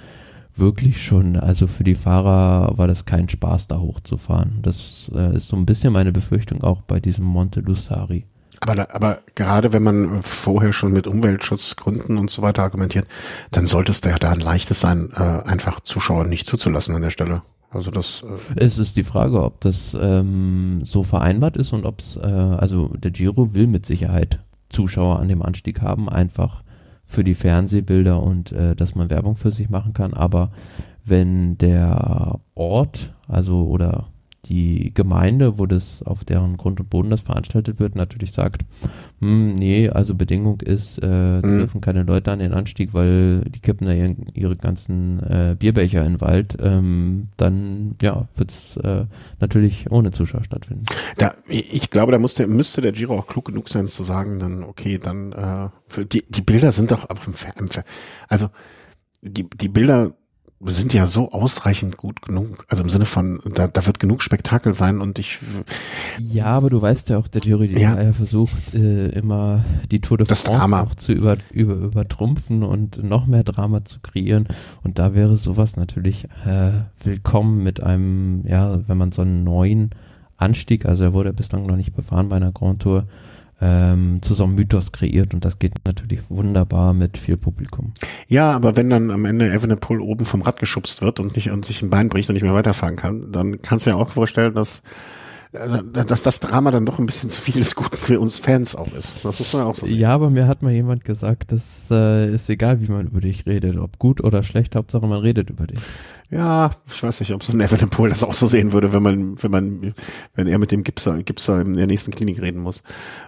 wirklich schon, also für die Fahrer war das kein Spaß, da hochzufahren. Das äh, ist so ein bisschen meine Befürchtung auch bei diesem Monte Lussari. Aber, aber gerade wenn man vorher schon mit Umweltschutzgründen und so weiter argumentiert, dann sollte es ja da ein leichtes sein, äh, einfach Zuschauer nicht zuzulassen an der Stelle. Also das. Äh es ist die Frage, ob das ähm, so vereinbart ist und ob es, äh, also der Giro will mit Sicherheit Zuschauer an dem Anstieg haben, einfach für die Fernsehbilder und äh, dass man Werbung für sich machen kann. Aber wenn der Ort, also oder die Gemeinde, wo das auf deren Grund und Boden das veranstaltet wird, natürlich sagt, hm, nee, also Bedingung ist, äh, mhm. dürfen keine Leute an den Anstieg, weil die kippen da ihren, ihre ganzen äh, Bierbecher in den Wald, ähm, dann ja, wird es äh, natürlich ohne Zuschauer stattfinden. Da, ich glaube, da musste, müsste der Giro auch klug genug sein zu sagen, dann okay, dann äh, für die, die Bilder sind doch also die, die Bilder sind ja so ausreichend gut genug. Also im Sinne von, da, da wird genug Spektakel sein und ich. Ja, aber du weißt ja auch, der Jury ja. ja versucht äh, immer die Tour de das France Drama. auch zu über, über, übertrumpfen und noch mehr Drama zu kreieren. Und da wäre sowas natürlich äh, willkommen mit einem, ja, wenn man so einen neuen Anstieg, also er wurde bislang noch nicht befahren bei einer Grand Tour, ähm, zu so einem Mythos kreiert und das geht natürlich wunderbar mit viel Publikum. Ja, aber wenn dann am Ende Evenepoel oben vom Rad geschubst wird und nicht und sich ein Bein bricht und nicht mehr weiterfahren kann, dann kannst du ja auch vorstellen, dass dass das Drama dann doch ein bisschen zu viel des Guten für uns Fans auch ist. Das muss man ja auch so sehen. Ja, aber mir hat mal jemand gesagt, das äh, ist egal, wie man über dich redet, ob gut oder schlecht, Hauptsache man redet über dich. Ja, ich weiß nicht, ob so ein Evenepoel das auch so sehen würde, wenn man, wenn man, wenn er mit dem Gipser, Gipser in der nächsten Klinik reden muss.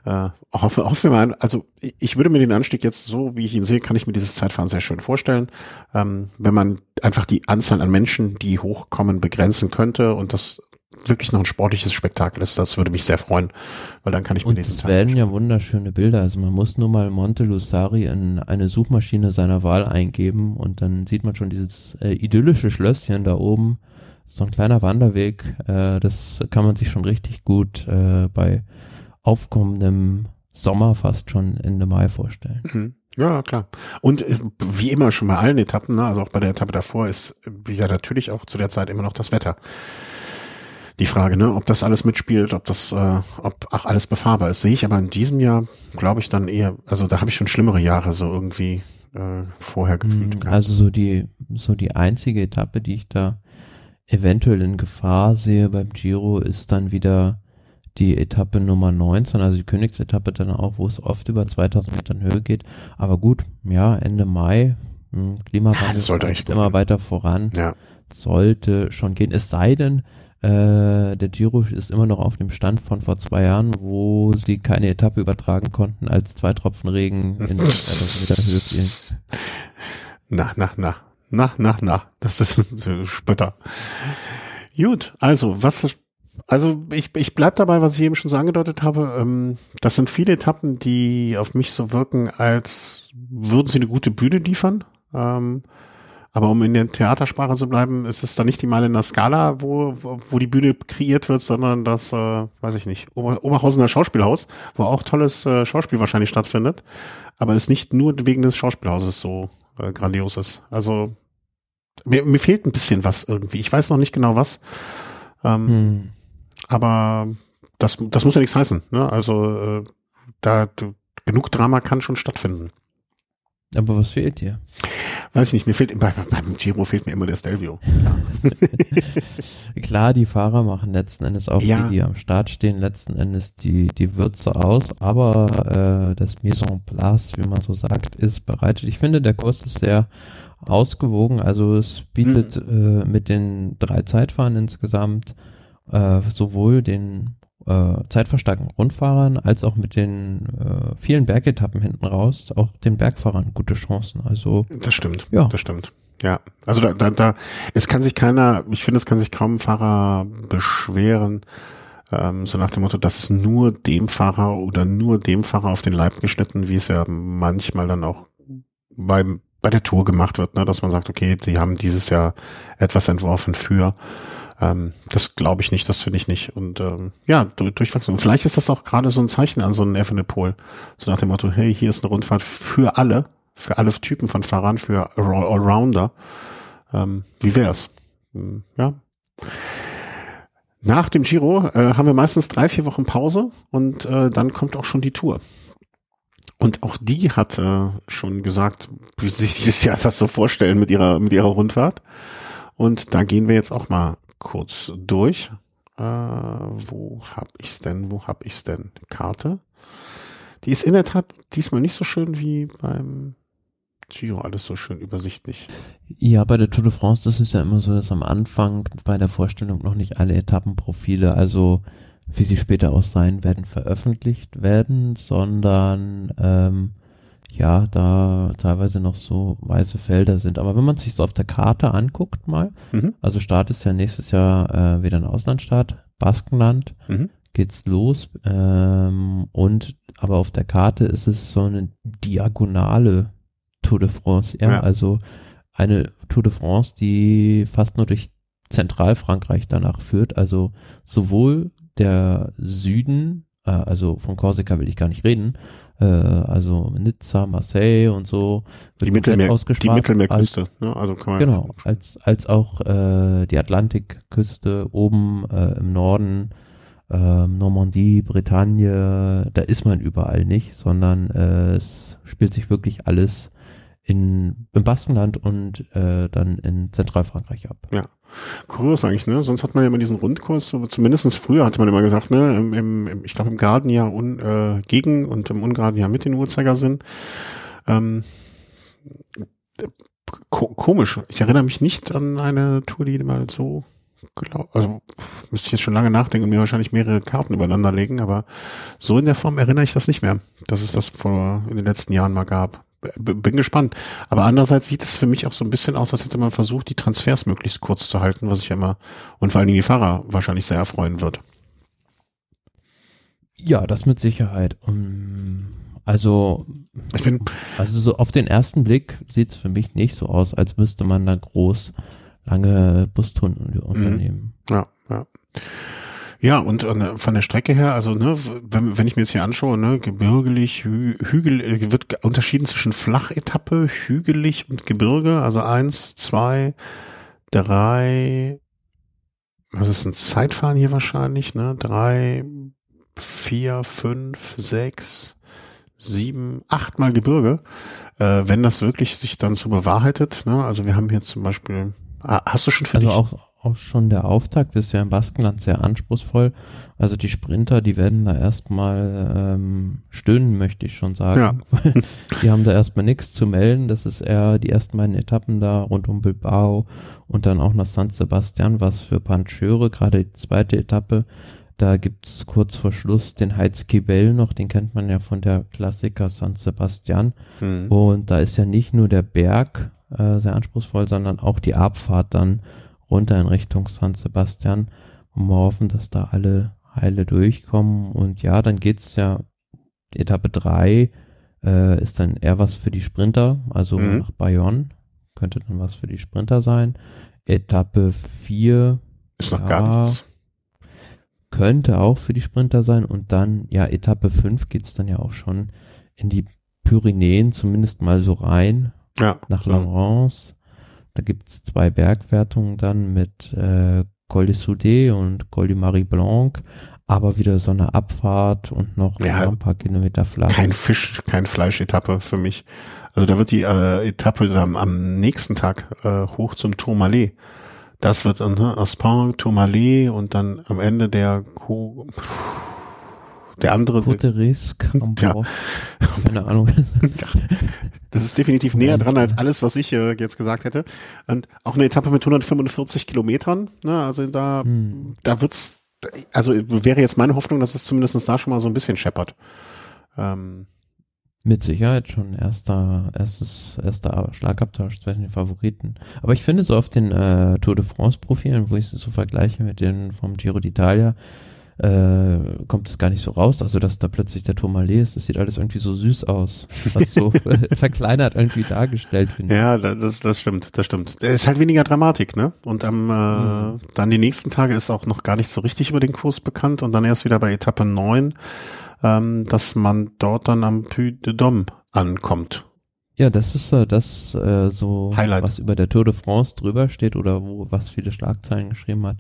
Äh, hoffe, hoffe mal, also ich würde mir den Anstieg jetzt so, wie ich ihn sehe, kann ich mir dieses Zeitfahren sehr schön vorstellen. Ähm, wenn man einfach die Anzahl an Menschen, die hochkommen, begrenzen könnte und das wirklich noch ein sportliches Spektakel ist, das würde mich sehr freuen, weil dann kann ich mir Und es werden ja wunderschöne Bilder. Also man muss nur mal Monte Lusari in eine Suchmaschine seiner Wahl eingeben und dann sieht man schon dieses äh, idyllische Schlösschen da oben. So ein kleiner Wanderweg. Äh, das kann man sich schon richtig gut äh, bei aufkommendem Sommer fast schon Ende Mai vorstellen. Mhm. Ja, klar. Und ist, wie immer schon bei allen Etappen, ne, also auch bei der Etappe davor, ist ja natürlich auch zu der Zeit immer noch das Wetter die Frage, ne, ob das alles mitspielt, ob das, äh, ob auch alles befahrbar ist, sehe ich aber in diesem Jahr, glaube ich, dann eher, also da habe ich schon schlimmere Jahre so irgendwie äh, vorher gefühlt. Mhm, also so die, so die einzige Etappe, die ich da eventuell in Gefahr sehe beim Giro, ist dann wieder die Etappe Nummer 19, also die Königsetappe dann auch, wo es oft über 2000 Metern Höhe geht. Aber gut, ja, Ende Mai, hm, Klimawandel ja, immer weiter voran. Ja. Sollte schon gehen. Es sei denn, äh, der Giro ist immer noch auf dem Stand von vor zwei Jahren, wo sie keine Etappe übertragen konnten, als zwei Tropfen Regen in [laughs] 2000 Meter Höhe fielen. Na, na, na, na, na, na, das ist [laughs] Spötter. Gut, also was, also ich, ich bleib dabei, was ich eben schon so angedeutet habe. Ähm, das sind viele Etappen, die auf mich so wirken, als würden sie eine gute Bühne liefern. Ähm, aber um in der Theatersprache zu bleiben, ist es dann nicht die Mal in der Skala, wo, wo die Bühne kreiert wird, sondern das, äh, weiß ich nicht, Ober Oberhausener Schauspielhaus, wo auch tolles äh, Schauspiel wahrscheinlich stattfindet. Aber es nicht nur wegen des Schauspielhauses so äh, grandios ist. Also mir, mir fehlt ein bisschen was irgendwie. Ich weiß noch nicht genau was. Ähm, hm. Aber das, das muss ja nichts heißen. Ne? Also äh, da genug Drama kann schon stattfinden. Aber was fehlt dir? Weiß ich nicht, mir fehlt bei, beim Giro fehlt mir immer der Stelvio. [laughs] Klar, die Fahrer machen letzten Endes auch, ja. die, die am Start stehen, letzten Endes die, die Würze aus, aber äh, das Mise en place, wie man so sagt, ist bereitet. Ich finde, der Kurs ist sehr ausgewogen, also es bietet mhm. äh, mit den drei Zeitfahren insgesamt äh, sowohl den äh, zeitverstarkten Rundfahrern als auch mit den äh, vielen Bergetappen hinten raus auch den Bergfahrern gute Chancen. Also das stimmt. Ja, das stimmt. Ja, also da, da, da es kann sich keiner, ich finde, es kann sich kaum ein Fahrer beschweren, ähm, so nach dem Motto, dass es nur dem Fahrer oder nur dem Fahrer auf den Leib geschnitten, wie es ja manchmal dann auch beim bei der Tour gemacht wird, ne, dass man sagt, okay, die haben dieses Jahr etwas entworfen für. Ähm, das glaube ich nicht, das finde ich nicht. Und ähm, ja, durchwachsen. Vielleicht ist das auch gerade so ein Zeichen an so einen Evenepoel. So nach dem Motto, hey, hier ist eine Rundfahrt für alle, für alle Typen von Fahrern, für Allrounder. Ähm, wie wär's? Hm, ja. Nach dem Giro äh, haben wir meistens drei, vier Wochen Pause und äh, dann kommt auch schon die Tour. Und auch die hat äh, schon gesagt, wie sich dieses Jahr das so vorstellen mit ihrer, mit ihrer Rundfahrt. Und da gehen wir jetzt auch mal kurz durch. Äh, wo hab ich's denn? Wo hab ich's denn? Karte. Die ist in der Tat diesmal nicht so schön wie beim Giro, alles so schön übersichtlich. Ja, bei der Tour de France, das ist ja immer so, dass am Anfang bei der Vorstellung noch nicht alle Etappenprofile, also wie sie später auch sein werden, veröffentlicht werden, sondern ähm, ja, da teilweise noch so weiße Felder sind. Aber wenn man sich so auf der Karte anguckt mal, mhm. also Start ist ja nächstes Jahr äh, wieder ein Auslandsstaat, Baskenland, mhm. geht's los. Ähm, und aber auf der Karte ist es so eine diagonale Tour de France, ja, ja. also eine Tour de France, die fast nur durch Zentralfrankreich danach führt, also sowohl der Süden, äh, also von Korsika will ich gar nicht reden, äh, also Nizza, Marseille und so. Die, Mittelmeer, die Mittelmeerküste, als, ne? also kann man Genau, als, als auch äh, die Atlantikküste oben äh, im Norden, äh, Normandie, Bretagne, da ist man überall nicht, sondern äh, es spielt sich wirklich alles in, im Baskenland und äh, dann in Zentralfrankreich ab. Ja. Kurios eigentlich, ne? Sonst hat man ja immer diesen Rundkurs, so, zumindestens früher hatte man immer gesagt, ne, im, im, ich glaube im Gartenjahr un, äh, gegen und im Ungartenjahr mit den Uhrzeigersinn. Ähm, ko komisch. Ich erinnere mich nicht an eine Tour, die mal so glaub, also müsste ich jetzt schon lange nachdenken und mir wahrscheinlich mehrere Karten übereinander legen, aber so in der Form erinnere ich das nicht mehr, dass es das vor in den letzten Jahren mal gab bin gespannt. Aber andererseits sieht es für mich auch so ein bisschen aus, als hätte man versucht, die Transfers möglichst kurz zu halten, was ich immer und vor allen Dingen die Fahrer wahrscheinlich sehr erfreuen wird. Ja, das mit Sicherheit. Also, ich bin, also so auf den ersten Blick sieht es für mich nicht so aus, als müsste man da groß lange Bustouren mhm. unternehmen. Ja, ja. Ja, und äh, von der Strecke her, also ne, wenn, wenn ich mir jetzt hier anschaue, ne, gebirgelig, hü Hügel, äh, wird unterschieden zwischen Flachetappe, hügelig und Gebirge, also eins, zwei, drei, was ist ein Zeitfahren hier wahrscheinlich, ne? Drei, vier, fünf, sechs, sieben, achtmal Gebirge. Äh, wenn das wirklich sich dann so bewahrheitet, ne? Also wir haben hier zum Beispiel, ah, hast du schon für also dich? Auch, auch schon der Auftakt ist ja im Baskenland sehr anspruchsvoll. Also die Sprinter, die werden da erstmal ähm, stöhnen, möchte ich schon sagen. Ja. [laughs] die haben da erstmal nichts zu melden. Das ist eher die ersten beiden Etappen da rund um Bilbao und dann auch nach San Sebastian, was für Pancheure, gerade die zweite Etappe. Da gibt's kurz vor Schluss den Heizkibel noch, den kennt man ja von der Klassiker San Sebastian. Mhm. Und da ist ja nicht nur der Berg äh, sehr anspruchsvoll, sondern auch die Abfahrt dann runter in Richtung San Sebastian und wir hoffen, dass da alle heile durchkommen. Und ja, dann geht's ja, Etappe drei äh, ist dann eher was für die Sprinter, also mhm. nach Bayonne. Könnte dann was für die Sprinter sein. Etappe vier ist noch ja, gar nichts. Könnte auch für die Sprinter sein. Und dann, ja, Etappe fünf geht's dann ja auch schon in die Pyrenäen, zumindest mal so rein. Ja. Nach La Rance. Da gibt's zwei Bergwertungen dann mit äh, Col de Soudé und Col de Marie Blanc, aber wieder so eine Abfahrt und noch ja, ein paar Kilometer flach. Kein Fisch, kein Fleisch-Etappe für mich. Also da wird die äh, Etappe dann am nächsten Tag äh, hoch zum Tourmalet. Das wird dann ne, Aspin, Tourmalet und dann am Ende der Co der andere. Coteres, ja. Keine Ahnung. [laughs] das ist definitiv näher dran als alles, was ich äh, jetzt gesagt hätte. Und auch eine Etappe mit 145 Kilometern. Ne? Also da, hm. da wird's, also wäre jetzt meine Hoffnung, dass es zumindest da schon mal so ein bisschen scheppert. Ähm, mit Sicherheit schon erster, erstes, erster Schlagabtausch zwischen den Favoriten. Aber ich finde so auf den äh, Tour de France Profilen, wo ich sie so vergleiche mit denen vom Giro d'Italia, äh, kommt es gar nicht so raus, also dass da plötzlich der Tourmalet ist, das sieht alles irgendwie so süß aus, was so [laughs] [laughs] verkleinert irgendwie dargestellt finde Ja, das, das stimmt, das stimmt. Es ist halt weniger Dramatik, ne? Und am, äh, mhm. dann die nächsten Tage ist auch noch gar nicht so richtig über den Kurs bekannt und dann erst wieder bei Etappe 9, ähm, dass man dort dann am Puy de Dôme ankommt. Ja, das ist äh, das äh, so, Highlight. was über der Tour de France drüber steht oder wo was viele Schlagzeilen geschrieben hat.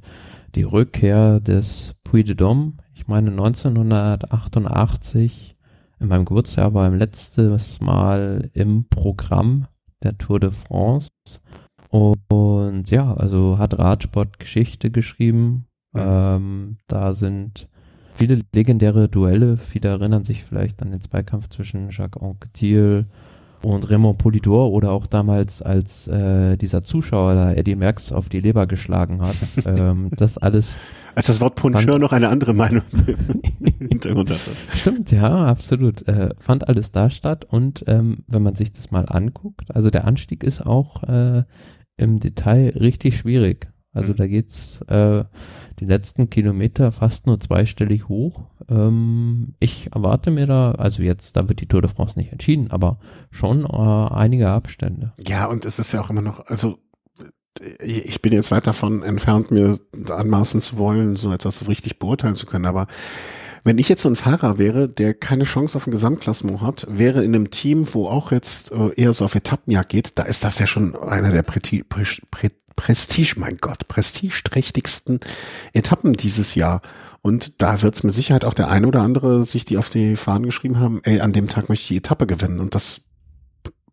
Die Rückkehr des Puy de Dôme. Ich meine 1988 in meinem Geburtsjahr war im letztes Mal im Programm der Tour de France. Und ja, also hat Radsport Geschichte geschrieben. Ähm, da sind viele legendäre Duelle. Viele erinnern sich vielleicht an den Zweikampf zwischen Jacques Anquetil und Raymond Polidor oder auch damals, als äh, dieser Zuschauer da Eddie Merckx auf die Leber geschlagen hat. [laughs] ähm, das alles. Als das Wort Puncheur noch eine andere Meinung [laughs] im Hintergrund hatte. Stimmt, ja, absolut. Äh, fand alles da statt und ähm, wenn man sich das mal anguckt, also der Anstieg ist auch äh, im Detail richtig schwierig. Also mhm. da geht's äh, die letzten Kilometer fast nur zweistellig hoch. Ähm, ich erwarte mir da, also jetzt, da wird die Tour de France nicht entschieden, aber schon äh, einige Abstände. Ja, und es ist ja auch immer noch, also ich bin jetzt weit davon entfernt, mir anmaßen zu wollen, so etwas so richtig beurteilen zu können, aber wenn ich jetzt so ein Fahrer wäre, der keine Chance auf ein Gesamtklassement hat, wäre in einem Team, wo auch jetzt äh, eher so auf Etappenjagd geht, da ist das ja schon einer der Prä Prä Prestige, mein Gott, prestigeträchtigsten Etappen dieses Jahr. Und da wird es mit Sicherheit auch der eine oder andere sich, die auf die Fahnen geschrieben haben, ey, an dem Tag möchte ich die Etappe gewinnen. Und das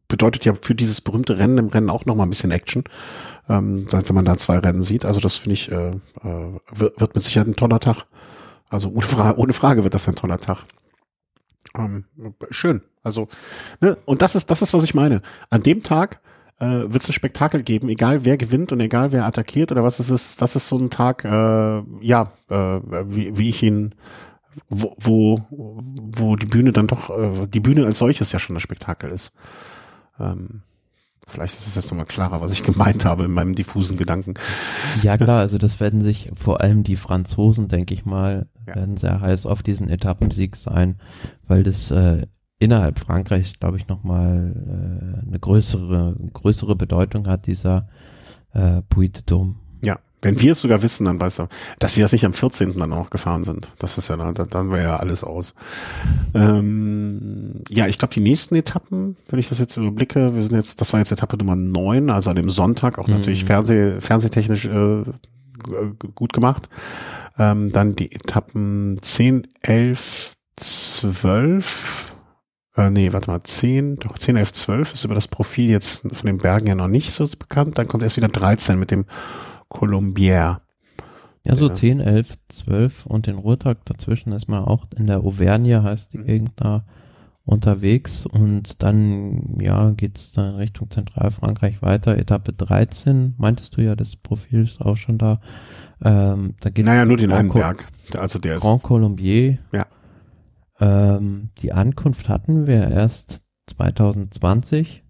bedeutet ja für dieses berühmte Rennen im Rennen auch nochmal ein bisschen Action, ähm, wenn man da zwei Rennen sieht. Also das finde ich, äh, äh, wird mit Sicherheit ein toller Tag. Also ohne, Fra ohne Frage wird das ein toller Tag. Ähm, schön. Also, ne? und das ist, das ist, was ich meine. An dem Tag äh, wird es ein Spektakel geben, egal wer gewinnt und egal wer attackiert oder was es ist. Das ist so ein Tag, äh, ja, äh, wie, wie ich ihn, wo, wo, wo die Bühne dann doch, äh, die Bühne als solches ja schon ein Spektakel ist. Ähm, Vielleicht ist es jetzt nochmal klarer, was ich gemeint habe in meinem diffusen Gedanken. Ja klar, also das werden sich vor allem die Franzosen, denke ich mal, ja. werden sehr heiß auf diesen Etappensieg sein, weil das äh, innerhalb Frankreichs, glaube ich, nochmal äh, eine größere, größere Bedeutung hat, dieser äh, Puy de Dôme. Ja, wenn wir es sogar wissen, dann weißt du, dass sie das nicht am 14. dann auch gefahren sind. Das ist ja, dann, dann wäre ja alles aus. Ähm, ja, ich glaube, die nächsten Etappen, wenn ich das jetzt überblicke, wir sind jetzt, das war jetzt Etappe Nummer 9, also an dem Sonntag, auch mhm. natürlich Fernseh, fernsehtechnisch äh, gut gemacht. Ähm, dann die Etappen 10, 11, 12, äh, nee, warte mal, 10, doch 10, 11, 12 ist über das Profil jetzt von den Bergen ja noch nicht so bekannt. Dann kommt erst wieder 13 mit dem Colombier. Ja, so ja. 10, 11, 12 und den Ruhrtag dazwischen ist man auch in der Auvergne, heißt die mhm. Gegend da unterwegs und dann, ja, geht's dann Richtung Zentralfrankreich weiter. Etappe 13, meintest du ja, das Profil ist auch schon da. Ähm, da geht's naja, nur den einen Berg. Also der ist. Grand Colombier. Ja. Ähm, die Ankunft hatten wir erst 2020.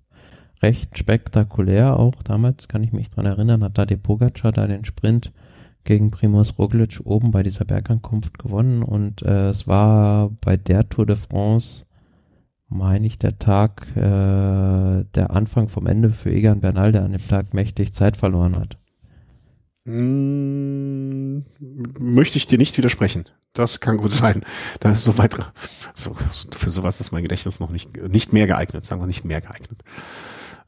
Recht spektakulär auch. Damals kann ich mich dran erinnern, hat die Pogacar da den Sprint gegen Primus Roglic oben bei dieser Bergankunft gewonnen und äh, es war bei der Tour de France, meine ich, der Tag, äh, der Anfang vom Ende für Egan Bernal, der an dem Tag mächtig Zeit verloren hat. Hm, möchte ich dir nicht widersprechen. Das kann gut sein. Da ist so weit, so, für sowas ist mein Gedächtnis noch nicht, nicht mehr geeignet, sagen wir nicht mehr geeignet.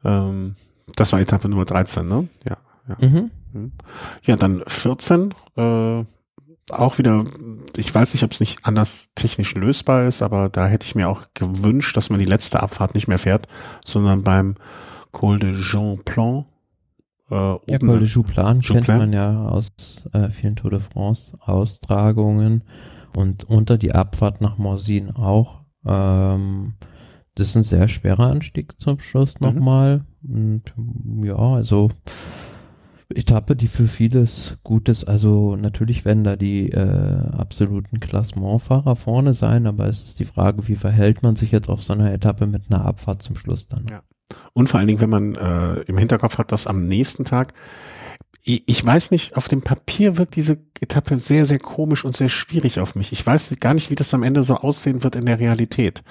Ähm, das war Etappe Nummer 13, ne? Ja. Ja, mhm. Hm. ja dann 14, äh, auch wieder, ich weiß nicht, ob es nicht anders technisch lösbar ist, aber da hätte ich mir auch gewünscht, dass man die letzte Abfahrt nicht mehr fährt, sondern beim Col de Jean Plan äh, ja, Col de Jouplan kennt man ja aus äh, vielen Tour de France Austragungen und unter die Abfahrt nach Morsin auch. Ähm, das ist ein sehr schwerer Anstieg zum Schluss mhm. nochmal. Und ja, also Etappe, die für vieles gut ist. Also natürlich werden da die äh, absoluten Klassementfahrer vorne sein, aber es ist die Frage, wie verhält man sich jetzt auf so einer Etappe mit einer Abfahrt zum Schluss dann? Ja. Und vor allen Dingen, wenn man äh, im Hinterkopf hat, dass am nächsten Tag, ich, ich weiß nicht, auf dem Papier wirkt diese Etappe sehr, sehr komisch und sehr schwierig auf mich. Ich weiß gar nicht, wie das am Ende so aussehen wird in der Realität.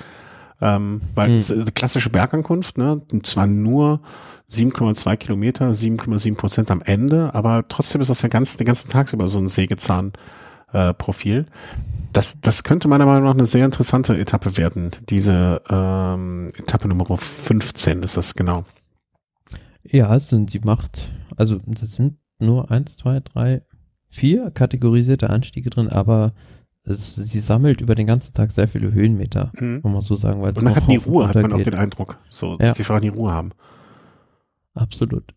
Ähm, weil hm. es ist eine klassische Bergankunft, ne? Und zwar nur 7,2 Kilometer, 7,7 Prozent am Ende, aber trotzdem ist das ja ganz, den ganzen Tag über so ein Sägezahn-Profil. Äh, das, das könnte meiner Meinung nach eine sehr interessante Etappe werden. Diese ähm, Etappe Nummer 15 ist das genau. Ja, also sie macht, also das sind nur eins, zwei, drei, vier kategorisierte Anstiege drin, aber es, sie sammelt über den ganzen Tag sehr viele Höhenmeter, mhm. muss man so sagen. Weil und man hat die Ruhe, hat man auch den Eindruck, so, ja. dass sie einfach die Ruhe haben. Absolut.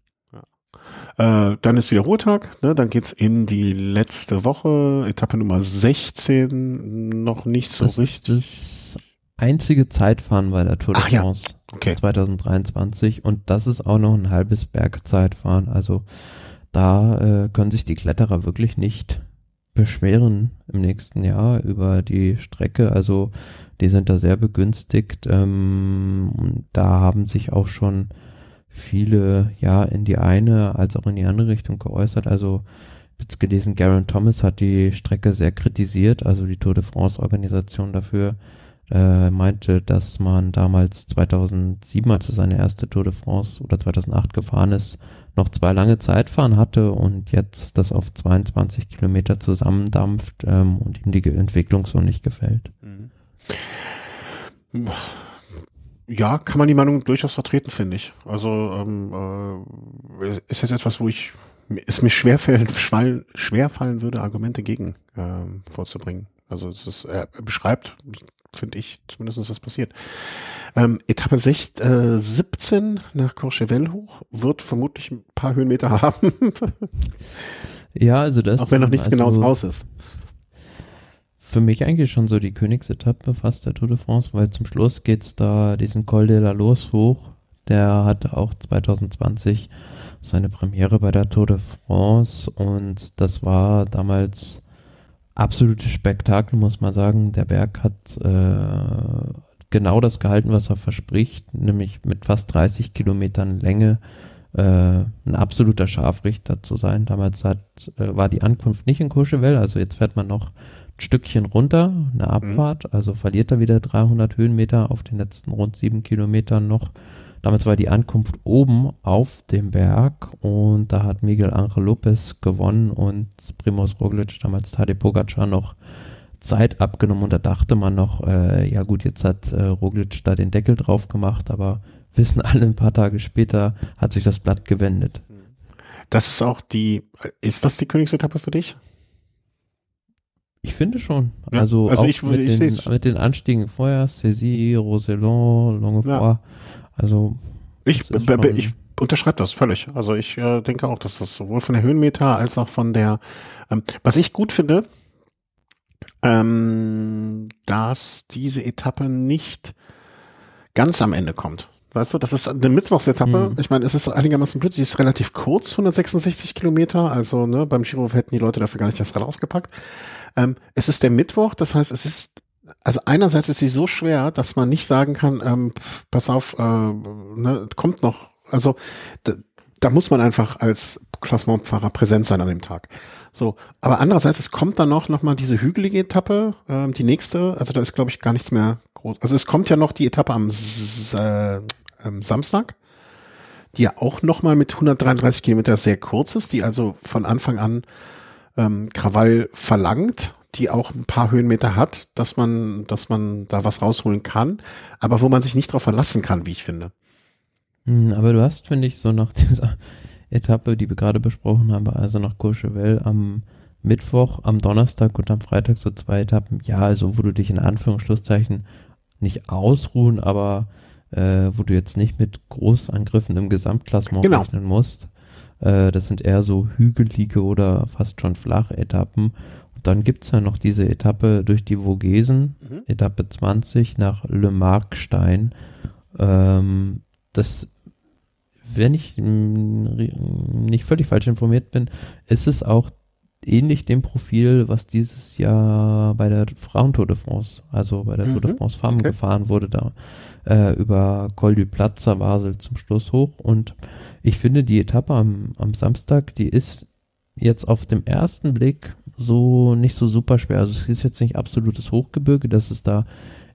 Äh, dann ist wieder Ruhetag, ne? dann geht's in die letzte Woche, Etappe Nummer 16, noch nicht so das richtig. Einzige Zeitfahren bei der Tour de France ja. okay. 2023 und das ist auch noch ein halbes Bergzeitfahren, also da äh, können sich die Kletterer wirklich nicht beschweren im nächsten Jahr über die Strecke. Also die sind da sehr begünstigt. Ähm, da haben sich auch schon viele ja in die eine als auch in die andere Richtung geäußert. Also jetzt gelesen, Garen Thomas hat die Strecke sehr kritisiert, also die Tour de France Organisation dafür äh, meinte, dass man damals 2007, als er seine erste Tour de France oder 2008 gefahren ist, noch zwei lange Zeitfahren hatte und jetzt das auf 22 Kilometer zusammendampft ähm, und ihm die Entwicklung so nicht gefällt. Mhm. Ja, kann man die Meinung durchaus vertreten, finde ich. Also ähm, äh, ist jetzt etwas, wo ich es mir schwerfallen, schwerfallen würde, Argumente gegen ähm, vorzubringen. Also es ist, er beschreibt, finde ich, zumindest was passiert. Ähm, Etappe 6, äh, 17 nach Courchevel hoch wird vermutlich ein paar Höhenmeter [laughs] haben. ja, also das. Auch wenn noch nichts also, genaues raus ist für mich eigentlich schon so die Königsetappe fast der Tour de France, weil zum Schluss geht's da diesen Col de la Loos hoch. Der hatte auch 2020 seine Premiere bei der Tour de France und das war damals absolutes Spektakel, muss man sagen. Der Berg hat äh, genau das gehalten, was er verspricht, nämlich mit fast 30 Kilometern Länge äh, ein absoluter Scharfrichter zu sein. Damals hat, äh, war die Ankunft nicht in Courchevel, also jetzt fährt man noch Stückchen runter, eine mhm. Abfahrt, mhm. also verliert er wieder 300 Höhenmeter auf den letzten rund sieben Kilometern noch. Damals war die Ankunft oben auf dem Berg und da hat Miguel Angel Lopez gewonnen und Primoz Roglic, damals Tadej Pogacar noch Zeit abgenommen und da dachte man noch, äh, ja gut, jetzt hat äh, Roglic da den Deckel drauf gemacht, aber [laughs] wissen alle ein paar Tage später hat sich das Blatt gewendet. Das ist auch die, ist das die Königsetappe für dich? Ich finde schon. Ja, also, also, auch ich, mit, ich den, mit den Anstiegen vorher, Cézy, Roselon, Longefort. Ja. Also. Ich, ich unterschreibe das völlig. Also ich äh, denke auch, dass das sowohl von der Höhenmeter als auch von der, ähm, was ich gut finde, ähm, dass diese Etappe nicht ganz am Ende kommt. Weißt du, das ist eine Mittwochsetappe. Mhm. Ich meine, es ist einigermaßen blöd, sie ist relativ kurz, 166 Kilometer. Also ne, beim Giro hätten die Leute dafür gar nicht das Rad ausgepackt. Ähm, es ist der Mittwoch, das heißt, es ist also einerseits ist sie so schwer, dass man nicht sagen kann, ähm, pass auf, äh, ne, kommt noch. Also da, da muss man einfach als Klassementfahrer präsent sein an dem Tag. So, aber andererseits, es kommt dann noch noch mal diese hügelige Etappe, ähm, die nächste. Also da ist glaube ich gar nichts mehr groß. Also es kommt ja noch die Etappe am S äh, ähm, Samstag, die ja auch noch mal mit 133 Kilometer sehr kurz ist, die also von Anfang an ähm, Krawall verlangt, die auch ein paar Höhenmeter hat, dass man, dass man da was rausholen kann, aber wo man sich nicht drauf verlassen kann, wie ich finde. Hm, aber du hast, finde ich, so nach [laughs] dieser Etappe, die wir gerade besprochen haben, also nach Courchevel am Mittwoch, am Donnerstag und am Freitag so zwei Etappen, ja, also wo du dich in Anführungsschlusszeichen nicht ausruhen, aber äh, wo du jetzt nicht mit Großangriffen im Gesamtklassement genau. rechnen musst. Äh, das sind eher so hügelige oder fast schon flache Etappen. Und dann gibt's ja noch diese Etappe durch die Vogesen, mhm. Etappe 20 nach Le Markstein. Ähm, das, wenn ich nicht völlig falsch informiert bin, ist es auch ähnlich dem Profil, was dieses Jahr bei der Frauentour de France, also bei der mhm. Tour de mhm. France Femmes okay. gefahren wurde, da äh, über Col du Platzer Basel zum Schluss hoch. Und ich finde die Etappe am, am Samstag, die ist jetzt auf dem ersten Blick so nicht so super schwer. Also es ist jetzt nicht absolutes Hochgebirge, dass es da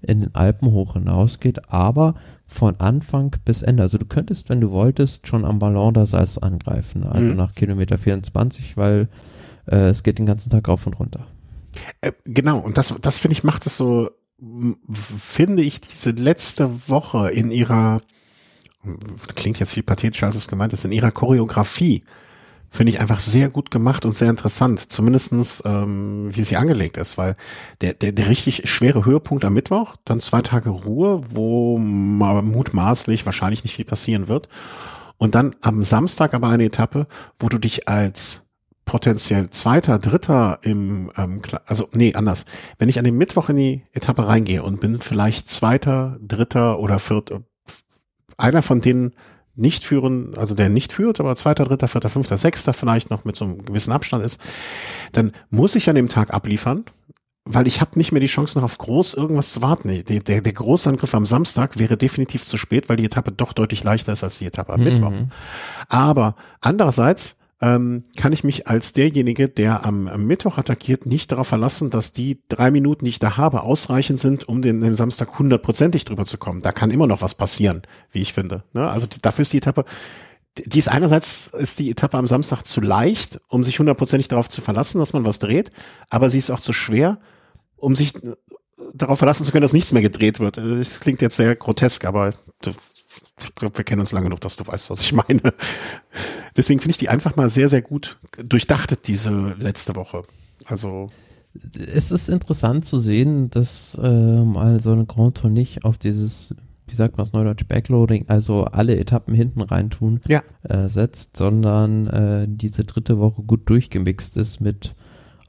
in den Alpen hoch hinausgeht, aber von Anfang bis Ende. Also du könntest, wenn du wolltest, schon am Ballon d'Alsace angreifen, also mhm. nach Kilometer 24, weil äh, es geht den ganzen Tag rauf und runter. Äh, genau, und das, das finde ich, macht es so, finde ich, diese letzte Woche in ihrer, klingt jetzt viel pathetischer, als es gemeint ist, in ihrer Choreografie finde ich einfach sehr gut gemacht und sehr interessant, zumindestens ähm, wie sie angelegt ist, weil der, der, der richtig schwere Höhepunkt am Mittwoch, dann zwei Tage Ruhe, wo mutmaßlich wahrscheinlich nicht viel passieren wird. Und dann am Samstag aber eine Etappe, wo du dich als potenziell Zweiter, Dritter im, ähm, also nee, anders. Wenn ich an dem Mittwoch in die Etappe reingehe und bin vielleicht Zweiter, Dritter oder Vierter, einer von denen nicht führen, also der nicht führt, aber zweiter, dritter, vierter, fünfter, sechster vielleicht noch mit so einem gewissen Abstand ist, dann muss ich an dem Tag abliefern, weil ich habe nicht mehr die Chance noch auf groß irgendwas zu warten. Der, der, der Großangriff am Samstag wäre definitiv zu spät, weil die Etappe doch deutlich leichter ist als die Etappe am mhm. Mittwoch. Aber andererseits ähm, kann ich mich als derjenige, der am, am, Mittwoch attackiert, nicht darauf verlassen, dass die drei Minuten, die ich da habe, ausreichend sind, um den, den Samstag hundertprozentig drüber zu kommen. Da kann immer noch was passieren, wie ich finde. Ne? Also die, dafür ist die Etappe, die ist einerseits ist die Etappe am Samstag zu leicht, um sich hundertprozentig darauf zu verlassen, dass man was dreht, aber sie ist auch zu schwer, um sich darauf verlassen zu können, dass nichts mehr gedreht wird. Das klingt jetzt sehr grotesk, aber ich glaube, wir kennen uns lange genug, dass du weißt, was ich meine. Deswegen finde ich die einfach mal sehr, sehr gut durchdacht, diese letzte Woche. Also. Es ist interessant zu sehen, dass äh, mal so eine Grand Tour nicht auf dieses, wie sagt man es neudeutsch, Backloading, also alle Etappen hinten reintun, ja. äh, setzt, sondern äh, diese dritte Woche gut durchgemixt ist mit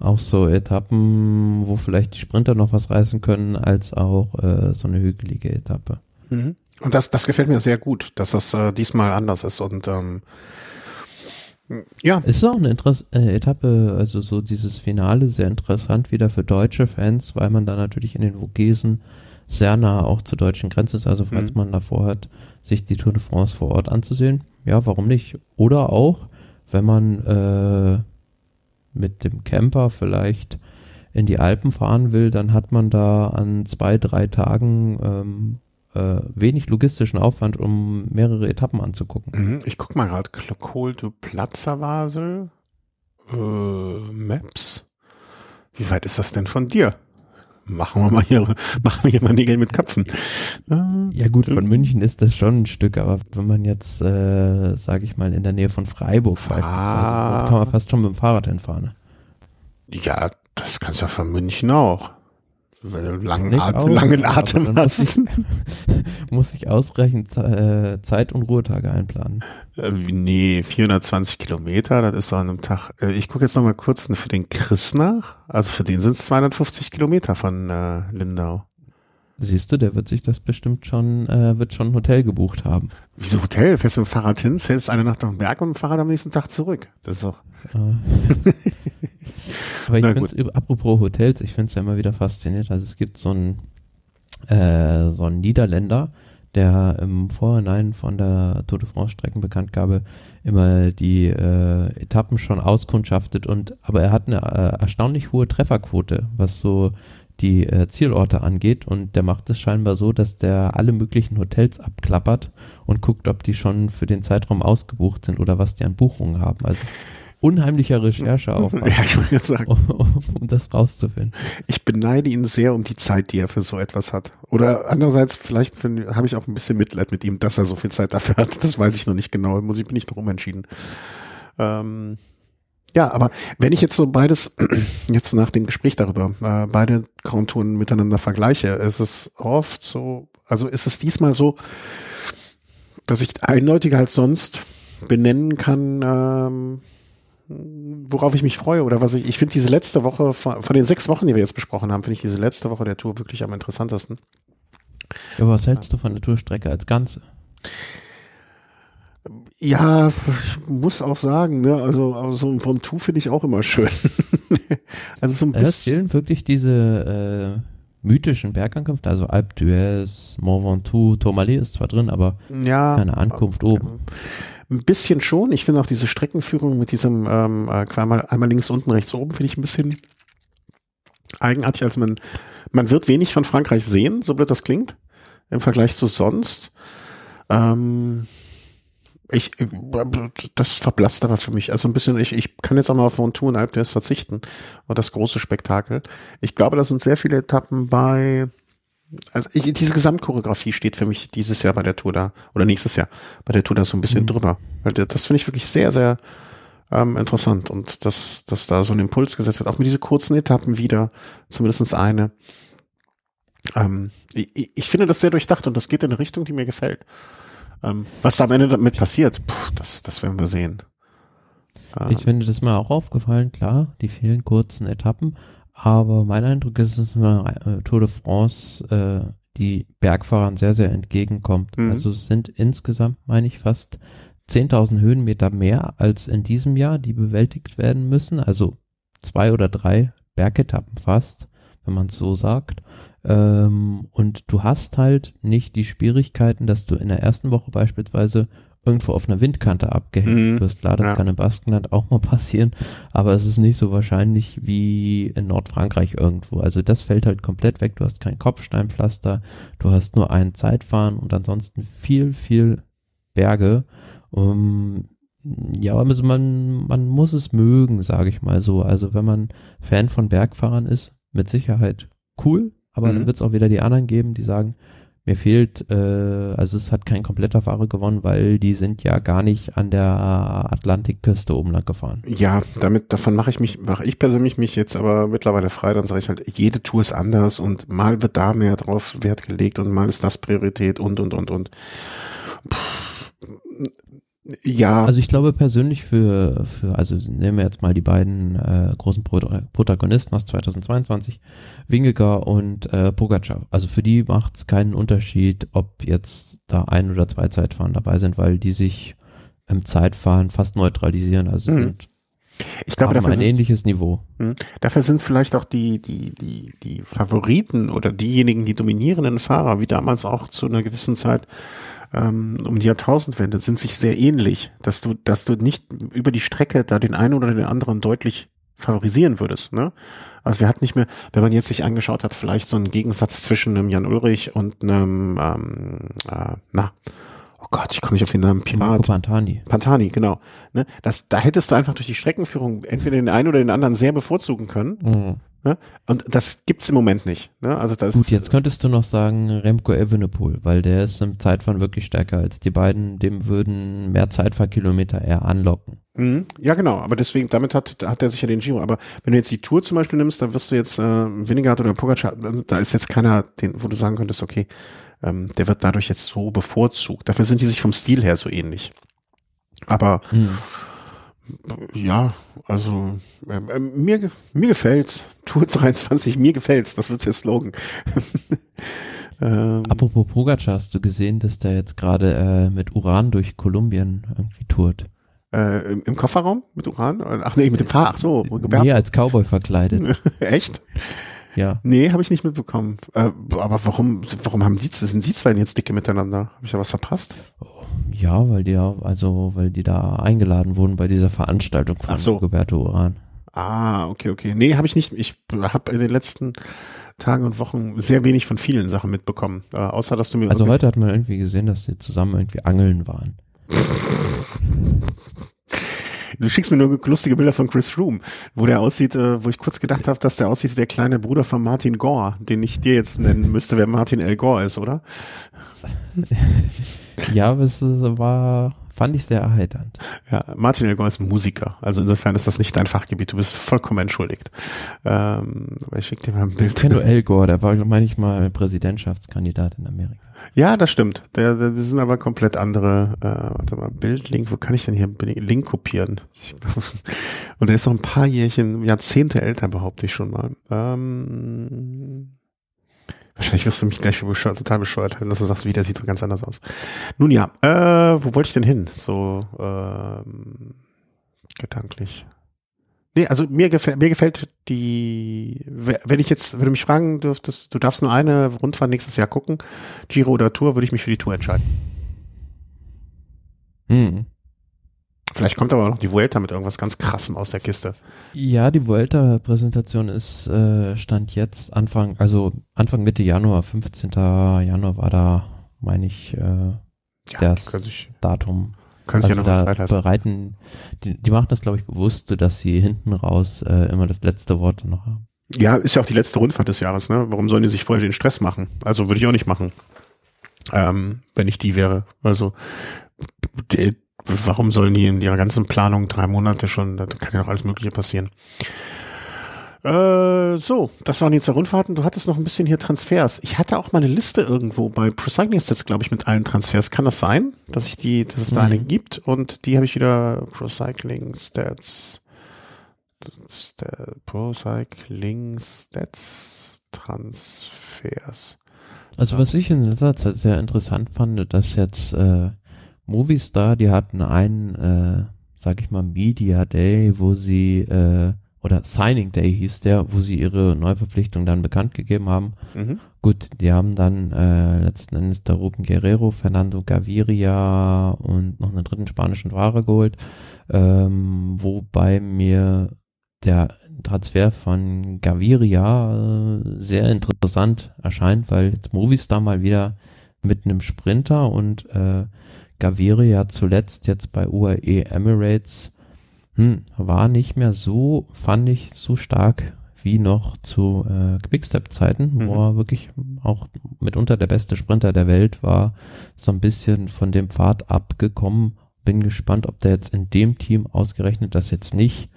auch so Etappen, wo vielleicht die Sprinter noch was reißen können, als auch äh, so eine hügelige Etappe. Mhm. Und das, das gefällt mir sehr gut, dass das äh, diesmal anders ist und ähm, ja. Es ist auch eine Interess äh, Etappe, also so dieses Finale sehr interessant wieder für deutsche Fans, weil man da natürlich in den Vogesen sehr nah auch zur deutschen Grenze ist. Also falls mhm. man davor hat, sich die Tour de France vor Ort anzusehen, ja, warum nicht? Oder auch, wenn man äh, mit dem Camper vielleicht in die Alpen fahren will, dann hat man da an zwei, drei Tagen ähm, äh, wenig logistischen Aufwand, um mehrere Etappen anzugucken. Mhm, ich guck mal gerade, Col de Platzerwasel, äh, Maps. Wie weit ist das denn von dir? Machen wir mal hier, [laughs] machen wir hier mal Nägel mit Köpfen. Ja gut, von München ist das schon ein Stück, aber wenn man jetzt, äh, sage ich mal, in der Nähe von Freiburg ah. kann man fast schon mit dem Fahrrad hinfahren. Ja, das kannst du ja von München auch. Langen, Atem, langen Atem hast. Muss ich, [laughs] muss ich ausreichend äh, Zeit- und Ruhetage einplanen. Äh, nee, 420 Kilometer, das ist so an einem Tag. Äh, ich gucke jetzt nochmal kurz für den Chris nach. Also für den sind es 250 Kilometer von äh, Lindau. Siehst du, der wird sich das bestimmt schon, äh, wird schon ein Hotel gebucht haben. Wieso Hotel? Fährst du mit dem Fahrrad hin, zählst eine Nacht auf dem Berg und mit dem Fahrrad am nächsten Tag zurück. Das ist doch. [laughs] Aber ich finde es, apropos Hotels, ich finde es ja immer wieder faszinierend. Also es gibt so einen, äh, so einen Niederländer, der im Vorhinein von der Tour de France Streckenbekanntgabe immer die äh, Etappen schon auskundschaftet und aber er hat eine äh, erstaunlich hohe Trefferquote, was so die äh, Zielorte angeht und der macht es scheinbar so, dass der alle möglichen Hotels abklappert und guckt, ob die schon für den Zeitraum ausgebucht sind oder was die an Buchungen haben. Also unheimlicher Rechercheaufwand, [laughs] ja, ich wollte sagen. Um, um, das rauszufinden. Ich beneide ihn sehr um die Zeit, die er für so etwas hat. Oder andererseits, vielleicht habe ich auch ein bisschen Mitleid mit ihm, dass er so viel Zeit dafür hat. Das weiß ich noch nicht genau. Muss ich bin ich noch umentschieden. Ähm, ja, aber wenn ich jetzt so beides, [clears throat] jetzt nach dem Gespräch darüber, äh, beide Konturen miteinander vergleiche, ist es oft so, also ist es diesmal so, dass ich eindeutiger als sonst benennen kann, ähm, worauf ich mich freue oder was ich, ich finde diese letzte Woche, von, von den sechs Wochen, die wir jetzt besprochen haben, finde ich diese letzte Woche der Tour wirklich am interessantesten. Ja, aber was hältst du von der Tourstrecke als Ganze? Ja, ich muss auch sagen, ne, also, also vom Tu finde ich auch immer schön. [laughs] also so ein bisschen. Es fehlen wirklich diese äh, mythischen Bergankünfte, also Alpe d'Huez, Mont Ventoux, Tourmalet ist zwar drin, aber ja, keine Ankunft oben. ein bisschen schon. Ich finde auch diese Streckenführung mit diesem ähm, äh, einmal, einmal links unten, rechts oben, finde ich ein bisschen eigenartig. Also man, man wird wenig von Frankreich sehen, so blöd das klingt, im Vergleich zu sonst. Ähm, ich, das verblasst aber für mich. Also ein bisschen, ich, ich kann jetzt auch mal auf Ventoux und Alpe d'Huez verzichten und das große Spektakel. Ich glaube, da sind sehr viele Etappen bei, also ich, diese Gesamtchoreografie steht für mich dieses Jahr bei der Tour da oder nächstes Jahr bei der Tour da so ein bisschen mhm. drüber. Weil das finde ich wirklich sehr, sehr ähm, interessant und dass, dass da so ein Impuls gesetzt wird, auch mit diesen kurzen Etappen wieder, zumindestens eine. Ähm, ich, ich finde das sehr durchdacht und das geht in eine Richtung, die mir gefällt. Ähm, was da am Ende damit passiert, puh, das, das werden wir sehen. Ich finde das mal auch aufgefallen, klar, die vielen kurzen Etappen, aber mein Eindruck ist, dass eine äh, Tour de France äh, die Bergfahrern sehr, sehr entgegenkommt. Mhm. Also es sind insgesamt, meine ich, fast 10.000 Höhenmeter mehr als in diesem Jahr, die bewältigt werden müssen. Also zwei oder drei Bergetappen fast, wenn man es so sagt. Ähm, und du hast halt nicht die Schwierigkeiten, dass du in der ersten Woche beispielsweise irgendwo auf einer Windkante abgehängt mhm. wirst. Klar, das ja. kann im Baskenland auch mal [laughs] passieren, aber es ist nicht so wahrscheinlich wie in Nordfrankreich irgendwo. Also das fällt halt komplett weg. Du hast kein Kopfsteinpflaster, du hast nur ein Zeitfahren und ansonsten viel, viel Berge. Um, ja, also man, man muss es mögen, sage ich mal so. Also wenn man Fan von Bergfahrern ist, mit Sicherheit cool, aber mhm. dann wird es auch wieder die anderen geben, die sagen, mir fehlt, äh, also es hat kein kompletter Fahrer gewonnen, weil die sind ja gar nicht an der Atlantikküste oben lang gefahren. Ja, damit, davon mache ich mich, mache ich persönlich mich jetzt aber mittlerweile frei, dann sage ich halt, jede Tour ist anders und mal wird da mehr drauf Wert gelegt und mal ist das Priorität und und und und. Puh ja. Also ich glaube persönlich für, für also nehmen wir jetzt mal die beiden äh, großen Pro Protagonisten aus 2022, Wingegar und äh, Pogacar. Also für die macht es keinen Unterschied, ob jetzt da ein oder zwei Zeitfahren dabei sind, weil die sich im Zeitfahren fast neutralisieren. Also mhm. sind ich glaube, dafür ein sind, ähnliches Niveau. Mh, dafür sind vielleicht auch die, die, die, die Favoriten oder diejenigen, die dominierenden Fahrer, wie damals auch zu einer gewissen Zeit ähm, um die Jahrtausendwende sind sich sehr ähnlich, dass du, dass du nicht über die Strecke da den einen oder den anderen deutlich favorisieren würdest. Ne? Also wir hatten nicht mehr, wenn man jetzt sich angeschaut hat, vielleicht so einen Gegensatz zwischen einem Jan Ulrich und einem, ähm, äh, na, oh Gott, ich komme nicht auf den Namen, Pirat. Marco Pantani. Pantani, genau. Ne? Das, da hättest du einfach durch die Streckenführung entweder den einen oder den anderen sehr bevorzugen können. Mhm. Ne? Und das gibt's im Moment nicht. Ne? Also das Gut, jetzt könntest du noch sagen Remco Evenepoel, weil der ist im Zeitfahren wirklich stärker als die beiden. Dem würden mehr Zeitfahrkilometer eher anlocken. Mhm. Ja, genau. Aber deswegen, damit hat, hat er sicher den Giro. Aber wenn du jetzt die Tour zum Beispiel nimmst, dann wirst du jetzt äh, Winnegard oder Pogacar, da ist jetzt keiner, den, wo du sagen könntest, okay, ähm, der wird dadurch jetzt so bevorzugt. Dafür sind die sich vom Stil her so ähnlich. Aber mhm ja, also äh, mir, mir gefällt's. Tour 23, mir gefällt's. Das wird der Slogan. [laughs] ähm, Apropos Pogacar, hast du gesehen, dass der jetzt gerade äh, mit Uran durch Kolumbien irgendwie tourt? Äh, im, im, Kofferraum mit Uran? Ach nee, mit dem Fahrrad. Ach so. Nee, als Cowboy verkleidet. [laughs] Echt? Ja. Nee, habe ich nicht mitbekommen. Äh, aber warum, warum haben die, sind die zwei jetzt dicke miteinander? Habe ich da was verpasst? Ja, weil die ja, also, weil die da eingeladen wurden bei dieser Veranstaltung von Ach so. Roberto Uran. Ah, okay, okay. Nee, habe ich nicht. Ich habe in den letzten Tagen und Wochen sehr wenig von vielen Sachen mitbekommen. Äh, außer, dass du mir. Also heute hat man irgendwie gesehen, dass die zusammen irgendwie angeln waren. [laughs] Du schickst mir nur lustige Bilder von Chris Room, wo der aussieht, äh, wo ich kurz gedacht habe, dass der aussieht wie der kleine Bruder von Martin Gore, den ich dir jetzt nennen müsste, wer Martin L. Gore ist, oder? [laughs] ja, es war, fand ich sehr erheiternd. Ja, Martin. Gore ist Musiker, also insofern ist das nicht dein Fachgebiet, du bist vollkommen entschuldigt. Ähm, aber ich schicke dir mal ein Bild. Ich kenne Gore, der war, meine ich mal, Präsidentschaftskandidat in Amerika. Ja, das stimmt. Der, der, das sind aber komplett andere, äh, warte mal, Bildlink, wo kann ich denn hier Link kopieren? Und der ist noch ein paar Jährchen, Jahrzehnte älter, behaupte ich schon mal. Ähm, wahrscheinlich wirst du mich gleich für bescheuert, total bescheuert halten, dass du sagst, wie, der sieht so ganz anders aus. Nun ja, äh, wo wollte ich denn hin? So, ähm, gedanklich. Nee, also mir gefällt, mir gefällt die, wenn ich jetzt, wenn du mich fragen dürftest, du darfst nur eine Rundfahrt nächstes Jahr gucken, Giro oder Tour, würde ich mich für die Tour entscheiden. Hm. Vielleicht kommt aber auch noch die Vuelta mit irgendwas ganz krassem aus der Kiste. Ja, die Vuelta-Präsentation ist äh, stand jetzt Anfang, also Anfang Mitte Januar, 15. Januar war da, meine ich, äh, das können sich, Datum. können sich ja Also noch was da Zeit lassen. bereiten, die, die machen das, glaube ich, bewusst, dass sie hinten raus äh, immer das letzte Wort noch haben. Ja, ist ja auch die letzte Rundfahrt des Jahres, ne? Warum sollen die sich vorher den Stress machen? Also würde ich auch nicht machen. Ähm, wenn ich die wäre. Also die, warum sollen die in ihrer ganzen Planung drei Monate schon, da kann ja noch alles Mögliche passieren. Äh, so, das waren jetzt die Rundfahrten. Du hattest noch ein bisschen hier Transfers. Ich hatte auch mal eine Liste irgendwo bei Pro Cycling Stats, glaube ich, mit allen Transfers. Kann das sein, dass ich die, dass es da Mhm. eine gibt? Und die habe ich wieder Pro Cycling Stats. Sta- Pro Cycling Stats Transfers. Also was ich in letzter Zeit sehr interessant fand, dass jetzt äh, Movistar, die hatten einen, äh, sag ich mal, Media Day, wo sie, äh, oder Signing Day hieß der, wo sie ihre Neuverpflichtung dann bekannt gegeben haben. Mhm. Gut, die haben dann äh, letzten Endes da Ruben Guerrero, Fernando Gaviria und noch einen dritten spanischen Fahrer geholt, ähm, wobei mir der Transfer von Gaviria äh, sehr interessant erscheint, weil jetzt Movistar mal wieder mit einem Sprinter und äh, Gaviria zuletzt jetzt bei UAE Emirates hm, war nicht mehr so, fand ich, so stark wie noch zu äh, Quickstep-Zeiten, wo Mhm. er wirklich auch mitunter der beste Sprinter der Welt war, so ein bisschen von dem Pfad abgekommen. Bin gespannt, ob der jetzt in dem Team ausgerechnet, das jetzt nicht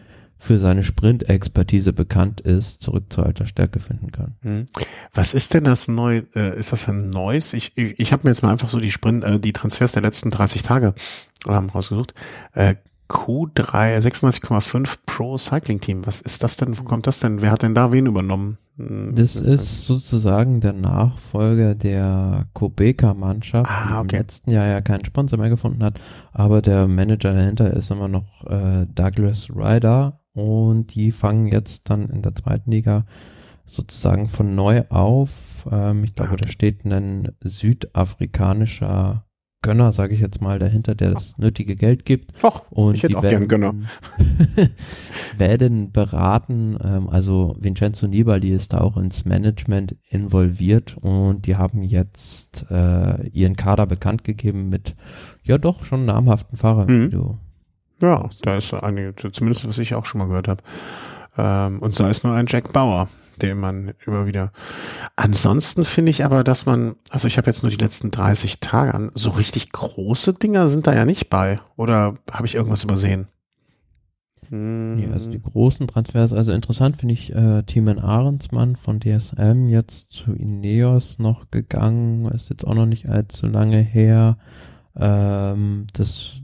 für seine Sprint-Expertise bekannt ist, zurück zur alter Stärke finden kann. Mhm. Was ist denn das neu? Äh, ist das ein neues? Ich, ich, ich habe mir jetzt mal einfach so die Sprint, äh, die Transfers der letzten 30 Tage ähm, rausgesucht. Äh, Q3 36,5 Pro Cycling Team. Was ist das denn? Wo kommt das denn? Wer hat denn da wen übernommen? Hm, Das ist sozusagen der Nachfolger der Kubeka-Mannschaft, Ah, die okay. im letzten Jahr ja keinen Sponsor mehr gefunden hat, aber der Manager dahinter ist immer noch äh, Douglas Ryder und die fangen jetzt dann in der zweiten Liga sozusagen von neu auf. Ähm, ich glaube, Ah, da steht ein südafrikanischer Gönner, sage ich jetzt mal, dahinter, der das nötige Geld gibt. Och, Und ich hätte die auch gern Gönner. [laughs] werden beraten, ähm, also Vincenzo Nibali ist da auch ins Management involviert und die haben jetzt äh, ihren Kader bekannt gegeben mit ja doch schon namhaften Fahrern. Mhm. wie du- Ja, da ist einige, zumindest was ich auch schon mal gehört habe. Ähm, und sei es nur ein Jack Bauer, den man immer wieder. Ansonsten finde ich aber, dass man, also ich habe jetzt nur die letzten 30 Tage an, so richtig große Dinger sind da ja nicht bei. Oder habe ich irgendwas übersehen? Hm, Ja, also die großen Transfers, also interessant finde ich äh, Timon Ahrensmann von DSM jetzt zu Ineos noch gegangen, ist jetzt auch noch nicht allzu lange her. Ähm, das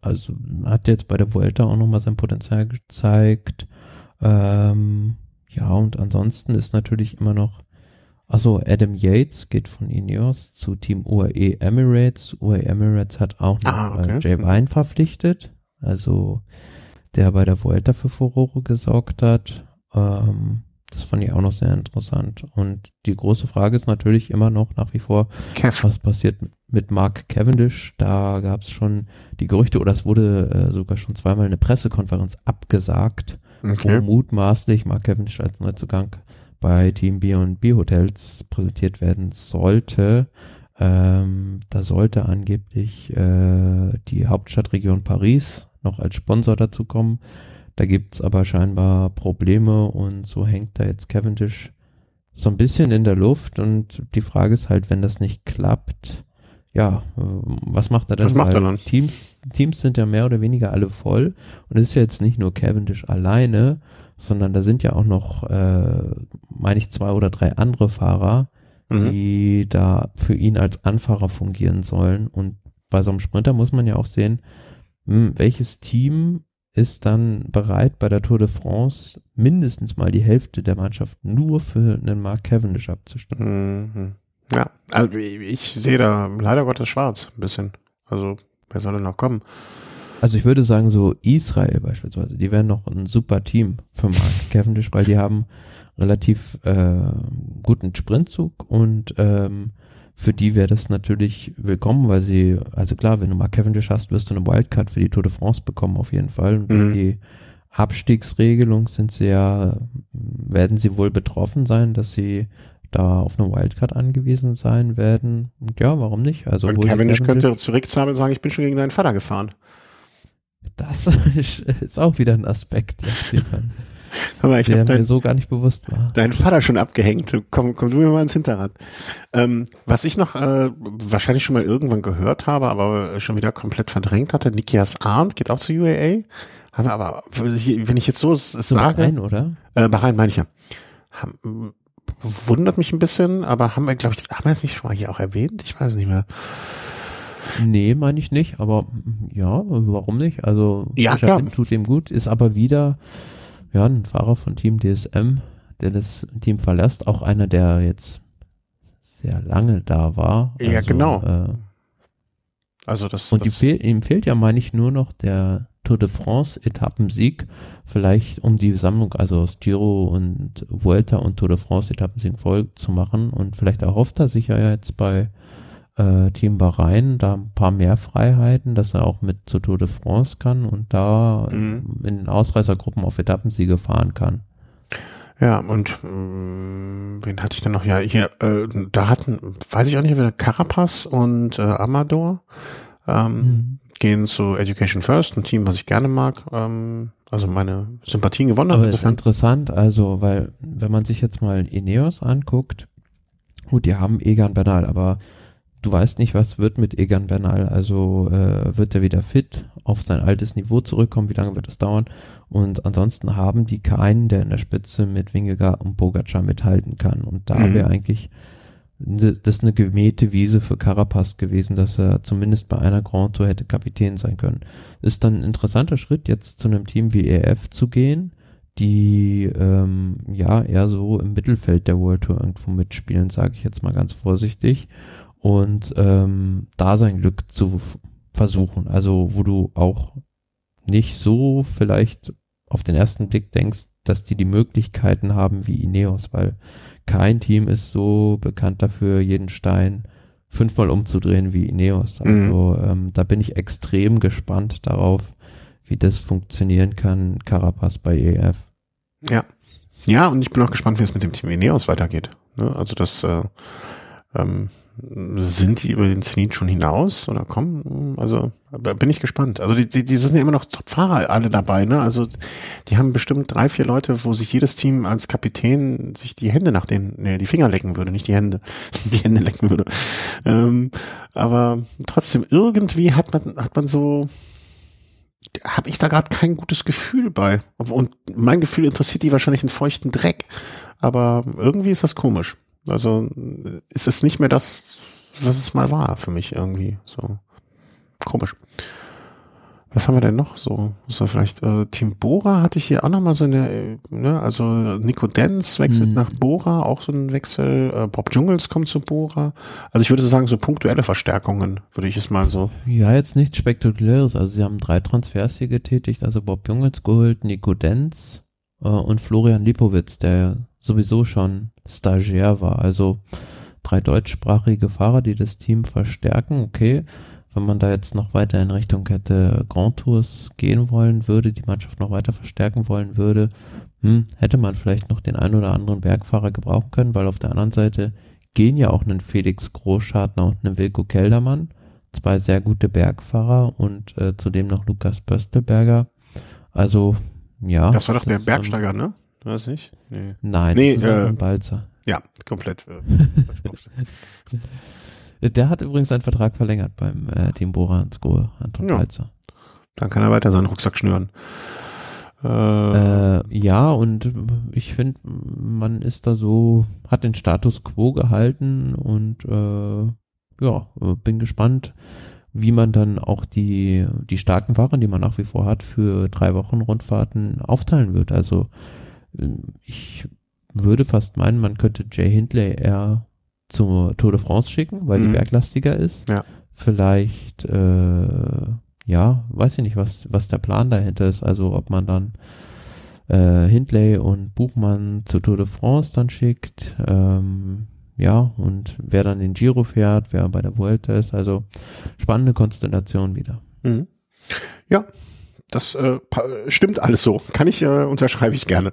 also hat jetzt bei der Vuelta auch nochmal sein Potenzial gezeigt. Ähm, ja, und ansonsten ist natürlich immer noch, also Adam Yates geht von Ineos zu Team UAE Emirates. UAE Emirates hat auch noch Ah, okay. äh, Jay Mhm. Vine verpflichtet, also der bei der Vuelta für Furore gesorgt hat. Ähm, das fand ich auch noch sehr interessant. Und die große Frage ist natürlich immer noch nach wie vor, Kev. was passiert mit Mark Cavendish? Da gab es schon die Gerüchte, oder es wurde äh, sogar schon zweimal eine Pressekonferenz abgesagt, Okay. wo mutmaßlich Mark Cavendish als Neuzugang bei Team B&B Hotels präsentiert werden sollte. Ähm, da sollte angeblich äh, die Hauptstadtregion Paris noch als Sponsor dazu kommen. Da gibt's aber scheinbar Probleme und so hängt da jetzt Cavendish so ein bisschen in der Luft und die Frage ist halt, wenn das nicht klappt, ja, äh, was macht er denn? Was macht er dann? Teams, Teams sind ja mehr oder weniger alle voll und es ist ja jetzt nicht nur Cavendish alleine, sondern da sind ja auch noch, äh, meine ich, zwei oder drei andere Fahrer, Mhm. die da für ihn als Anfahrer fungieren sollen. Und bei so einem Sprinter muss man ja auch sehen, hm, welches Team ist dann bereit, bei der Tour de France mindestens mal die Hälfte der Mannschaft nur für einen Mark Cavendish abzustimmen. Mhm. Ja, also ich sehe da leider Gottes schwarz ein bisschen. Also, wer soll denn noch kommen? Also ich würde sagen, so Israel beispielsweise, die wären noch ein super Team für Mark [laughs] Cavendish, weil die haben relativ äh, guten Sprintzug und ähm, für die wäre das natürlich willkommen, weil sie, also klar, wenn du mal Cavendish hast, wirst du eine Wildcard für die Tour de France bekommen auf jeden Fall. Und Mhm. die Abstiegsregelung sind sie ja, werden sie wohl betroffen sein, dass sie da auf eine Wildcard angewiesen sein werden. Und ja, warum nicht? Also Und Cavendish könnte zurückzahlen und sagen, ich bin schon gegen deinen Vater gefahren. Das [laughs] ist, auch wieder ein Aspekt, ja, [laughs] mal, ich der habe mir dein, so gar nicht bewusst war. deinen Vater schon abgehängt. Komm, komm du mir mal ins Hinterrad. Ähm, was ich noch äh, wahrscheinlich schon mal irgendwann gehört habe, aber schon wieder komplett verdrängt hatte, Nikias Arndt geht auch zur UAA. Haben wir aber, wenn ich jetzt so sage, rein, oder? Äh, Bahrain meine ich ja. Haben, wundert mich ein bisschen, aber haben wir, glaube ich, haben wir es nicht schon mal hier auch erwähnt? Ich weiß nicht mehr. Nee, meine ich nicht, aber ja, warum nicht? Also Ja. Wind tut ihm gut, ist aber wieder ja ein Fahrer von Team DSM, der das Team verlässt, auch einer, der jetzt sehr lange da war. Ja, Also, genau. Äh, Also das, und ihm, das fehl, ihm fehlt ja, meine ich, nur noch der Tour de France Etappensieg, vielleicht um die Sammlung, also aus Giro und Vuelta und Tour de France Etappensieg voll zu machen und vielleicht erhofft er sich ja jetzt bei äh, Team Bahrain da ein paar mehr Freiheiten, dass er auch mit zur Tour de France kann und da Mhm. in Ausreißergruppen auf Etappensiege fahren kann. ja, und mh, wen hatte ich denn noch? Ja, hier, äh, da hatten, weiß ich auch nicht, wieder Carapaz und äh, Amador ähm, gehen zu Education First, ein Team, was ich gerne mag. Ähm, also meine Sympathien gewonnen hat. Aber es ist Insofern- interessant, also, weil, wenn man sich jetzt mal Ineos anguckt, gut, die haben Egan Bernal, aber du weißt nicht, was wird mit Egan Bernal. Also, äh, wird er wieder fit, auf sein altes Niveau zurückkommen, wie lange wird das dauern? Und ansonsten haben die keinen, der in der Spitze mit Wingegaard und Pogacar mithalten kann. Und da Mhm. wäre eigentlich das ist eine gemähte Wiese für Carapaz gewesen, dass er zumindest bei einer Grand Tour hätte Kapitän sein können. Ist dann ein interessanter Schritt, jetzt zu einem Team wie EF zu gehen, die ähm, ja eher so im Mittelfeld der World Tour irgendwo mitspielen, sage ich jetzt mal ganz vorsichtig. Und ähm, da sein Glück zu versuchen. Also wo du auch nicht so vielleicht auf den ersten Blick denkst, dass die die Möglichkeiten haben wie Ineos, weil kein Team ist so bekannt dafür, jeden Stein fünfmal umzudrehen wie Ineos. Also ähm, da bin ich extrem gespannt darauf, wie das funktionieren kann, Carapaz bei EF. Ja. Ja, und ich bin auch gespannt, wie es mit dem Team Ineos weitergeht. Ne? Also das äh, ähm, sind die über den Zenit schon hinaus oder kommen? Also bin ich gespannt. Also die, die, die sind ja immer noch Top-Fahrer alle dabei. Ne? Also die haben bestimmt drei, vier Leute, wo sich jedes Team als Kapitän sich die Hände nach den, nee, die Finger lecken würde, nicht die Hände, [laughs] die Hände lecken würde. Ähm, aber trotzdem irgendwie hat man hat man so habe ich da gerade kein gutes Gefühl bei. Und mein Gefühl interessiert die wahrscheinlich einen feuchten Dreck. Aber irgendwie ist das komisch. Also ist es nicht mehr das, was es mal war für mich irgendwie. So komisch. Was haben wir denn noch so? Ist da vielleicht äh, Team Bora hatte ich hier auch noch mal so eine, äh, ne, also Nico Denz wechselt Mhm. nach Bora, auch so ein Wechsel. Äh, Bob Jungels kommt zu Bora. Also ich würde so sagen, so punktuelle Verstärkungen, würde ich es mal so. Ja, jetzt nichts Spektakuläres. Also sie haben drei Transfers hier getätigt, also Bob Jungels geholt, Nico Denz äh, und Florian Lipowitz, der sowieso schon Stagiaire war. Also drei deutschsprachige Fahrer, die das Team verstärken. Okay, wenn man da jetzt noch weiter in Richtung hätte Grand Tours gehen wollen würde, die Mannschaft noch weiter verstärken wollen würde, hm, hätte man vielleicht noch den einen oder anderen Bergfahrer gebrauchen können, weil auf der anderen Seite gehen ja auch einen Felix Großschartner und einen Wilko Keldermann zwei sehr gute Bergfahrer und äh, zudem noch Lukas Böstelberger. Also, ja. Das war doch der Bergsteiger, ne? War das nicht? Nee. Nein, Nee, äh, ein Balzer. Ja, komplett. äh, [laughs] Der hat übrigens seinen Vertrag verlängert beim äh, Team Bora und Sko, Anton Ja. Balzer. Dann kann er weiter seinen Rucksack schnüren. Äh, Äh, ja, und ich finde, man ist da so, hat den Status quo gehalten und äh, ja, bin gespannt, wie man dann auch die, die starken Fahrer, die man nach wie vor hat, für drei Wochen Rundfahrten aufteilen wird. Also äh, ich würde fast meinen, man könnte Jay Hindley eher zur Tour de France schicken, weil Mhm. die berglastiger ist. Ja. Vielleicht, äh, ja, weiß ich nicht, was, was der Plan dahinter ist. Also ob man dann äh, Hindley und Buchmann zur Tour de France dann schickt. Ähm, ja, und wer dann den Giro fährt, wer bei der Vuelta ist, also spannende Konstellation wieder. Mhm. Ja, das äh, stimmt alles so. Kann ich, äh, unterschreibe ich gerne.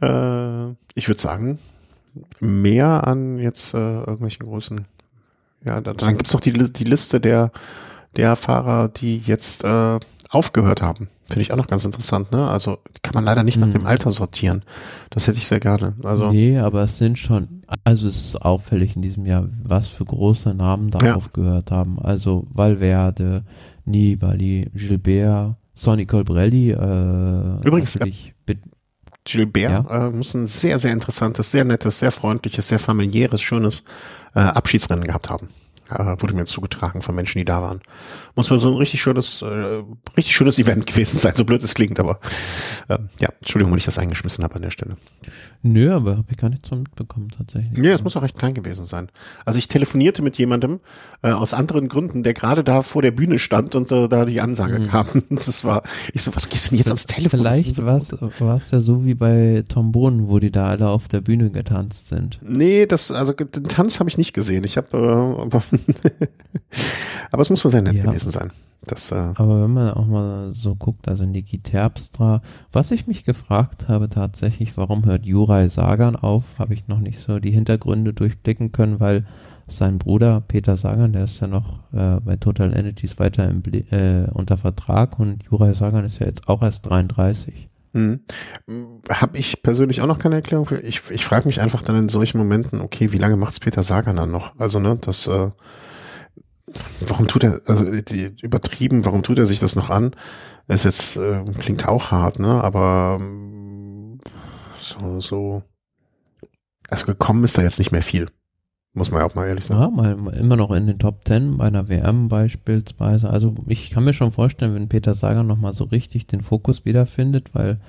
Äh, ich würde sagen, mehr an jetzt äh, irgendwelchen großen. Ja, dann, dann gibt's noch die, die Liste der, der Fahrer, die jetzt äh, aufgehört haben. Finde ich auch noch ganz interessant, ne? Also kann man leider nicht nach dem. Alter sortieren. Das hätte ich sehr gerne. Also nee, aber es sind schon, also es ist auffällig in diesem Jahr, was für große Namen da ja. aufgehört haben. Also Valverde, Nibali, Gilbert, Sonny Colbrelli. Äh, Übrigens, Gilbert ja. äh, muss ein sehr, sehr interessantes, sehr nettes, sehr freundliches, sehr familiäres, schönes äh, Abschiedsrennen gehabt haben äh, wurde mir zugetragen von Menschen, die da waren. Muss wohl so ein richtig schönes, äh, richtig schönes Event [laughs] gewesen sein, so blöd es klingt, aber äh, ja, Entschuldigung, wenn ich das eingeschmissen habe an der Stelle. Nö, aber habe ich gar nicht so mitbekommen tatsächlich. Ja, es muss auch recht klein gewesen sein. Also ich telefonierte mit jemandem äh, aus anderen Gründen, der gerade da vor der Bühne stand und äh, da die Ansage mhm. kam. [laughs] Das war, ich so, was gehst du denn jetzt ans Telefon? Vielleicht so war es ja so wie bei Tom Bohnen, wo die da alle auf der Bühne getanzt sind. Nee, das, also den Tanz habe ich nicht gesehen. Ich habe, äh, [laughs] aber es muss wohl sehr nett ja. gewesen sein. Das, äh Aber wenn man auch mal so guckt, also Niki Terpstra, was ich mich gefragt habe tatsächlich, warum hört Juraj Sagan auf, habe ich noch nicht so die Hintergründe durchblicken können, weil sein Bruder Peter Sagan, der ist ja noch äh, bei Total Energies weiter im, äh, unter Vertrag und Juraj Sagan ist ja jetzt auch erst 33. Hm. Habe ich persönlich auch noch keine Erklärung für. Ich, ich frage mich einfach dann in solchen Momenten, okay, wie lange macht's Peter Sagan dann noch? Also, ne, das äh, warum tut er, also die, übertrieben, warum tut er sich das noch an? Es jetzt äh, klingt auch hart, ne? Aber ähm, so, so, also gekommen ist da jetzt nicht mehr viel. Muss man ja auch mal ehrlich sagen. Ja, mal immer noch in den Top Ten bei einer WM beispielsweise. Also ich kann mir schon vorstellen, wenn Peter Sagan nochmal so richtig den Fokus wiederfindet, weil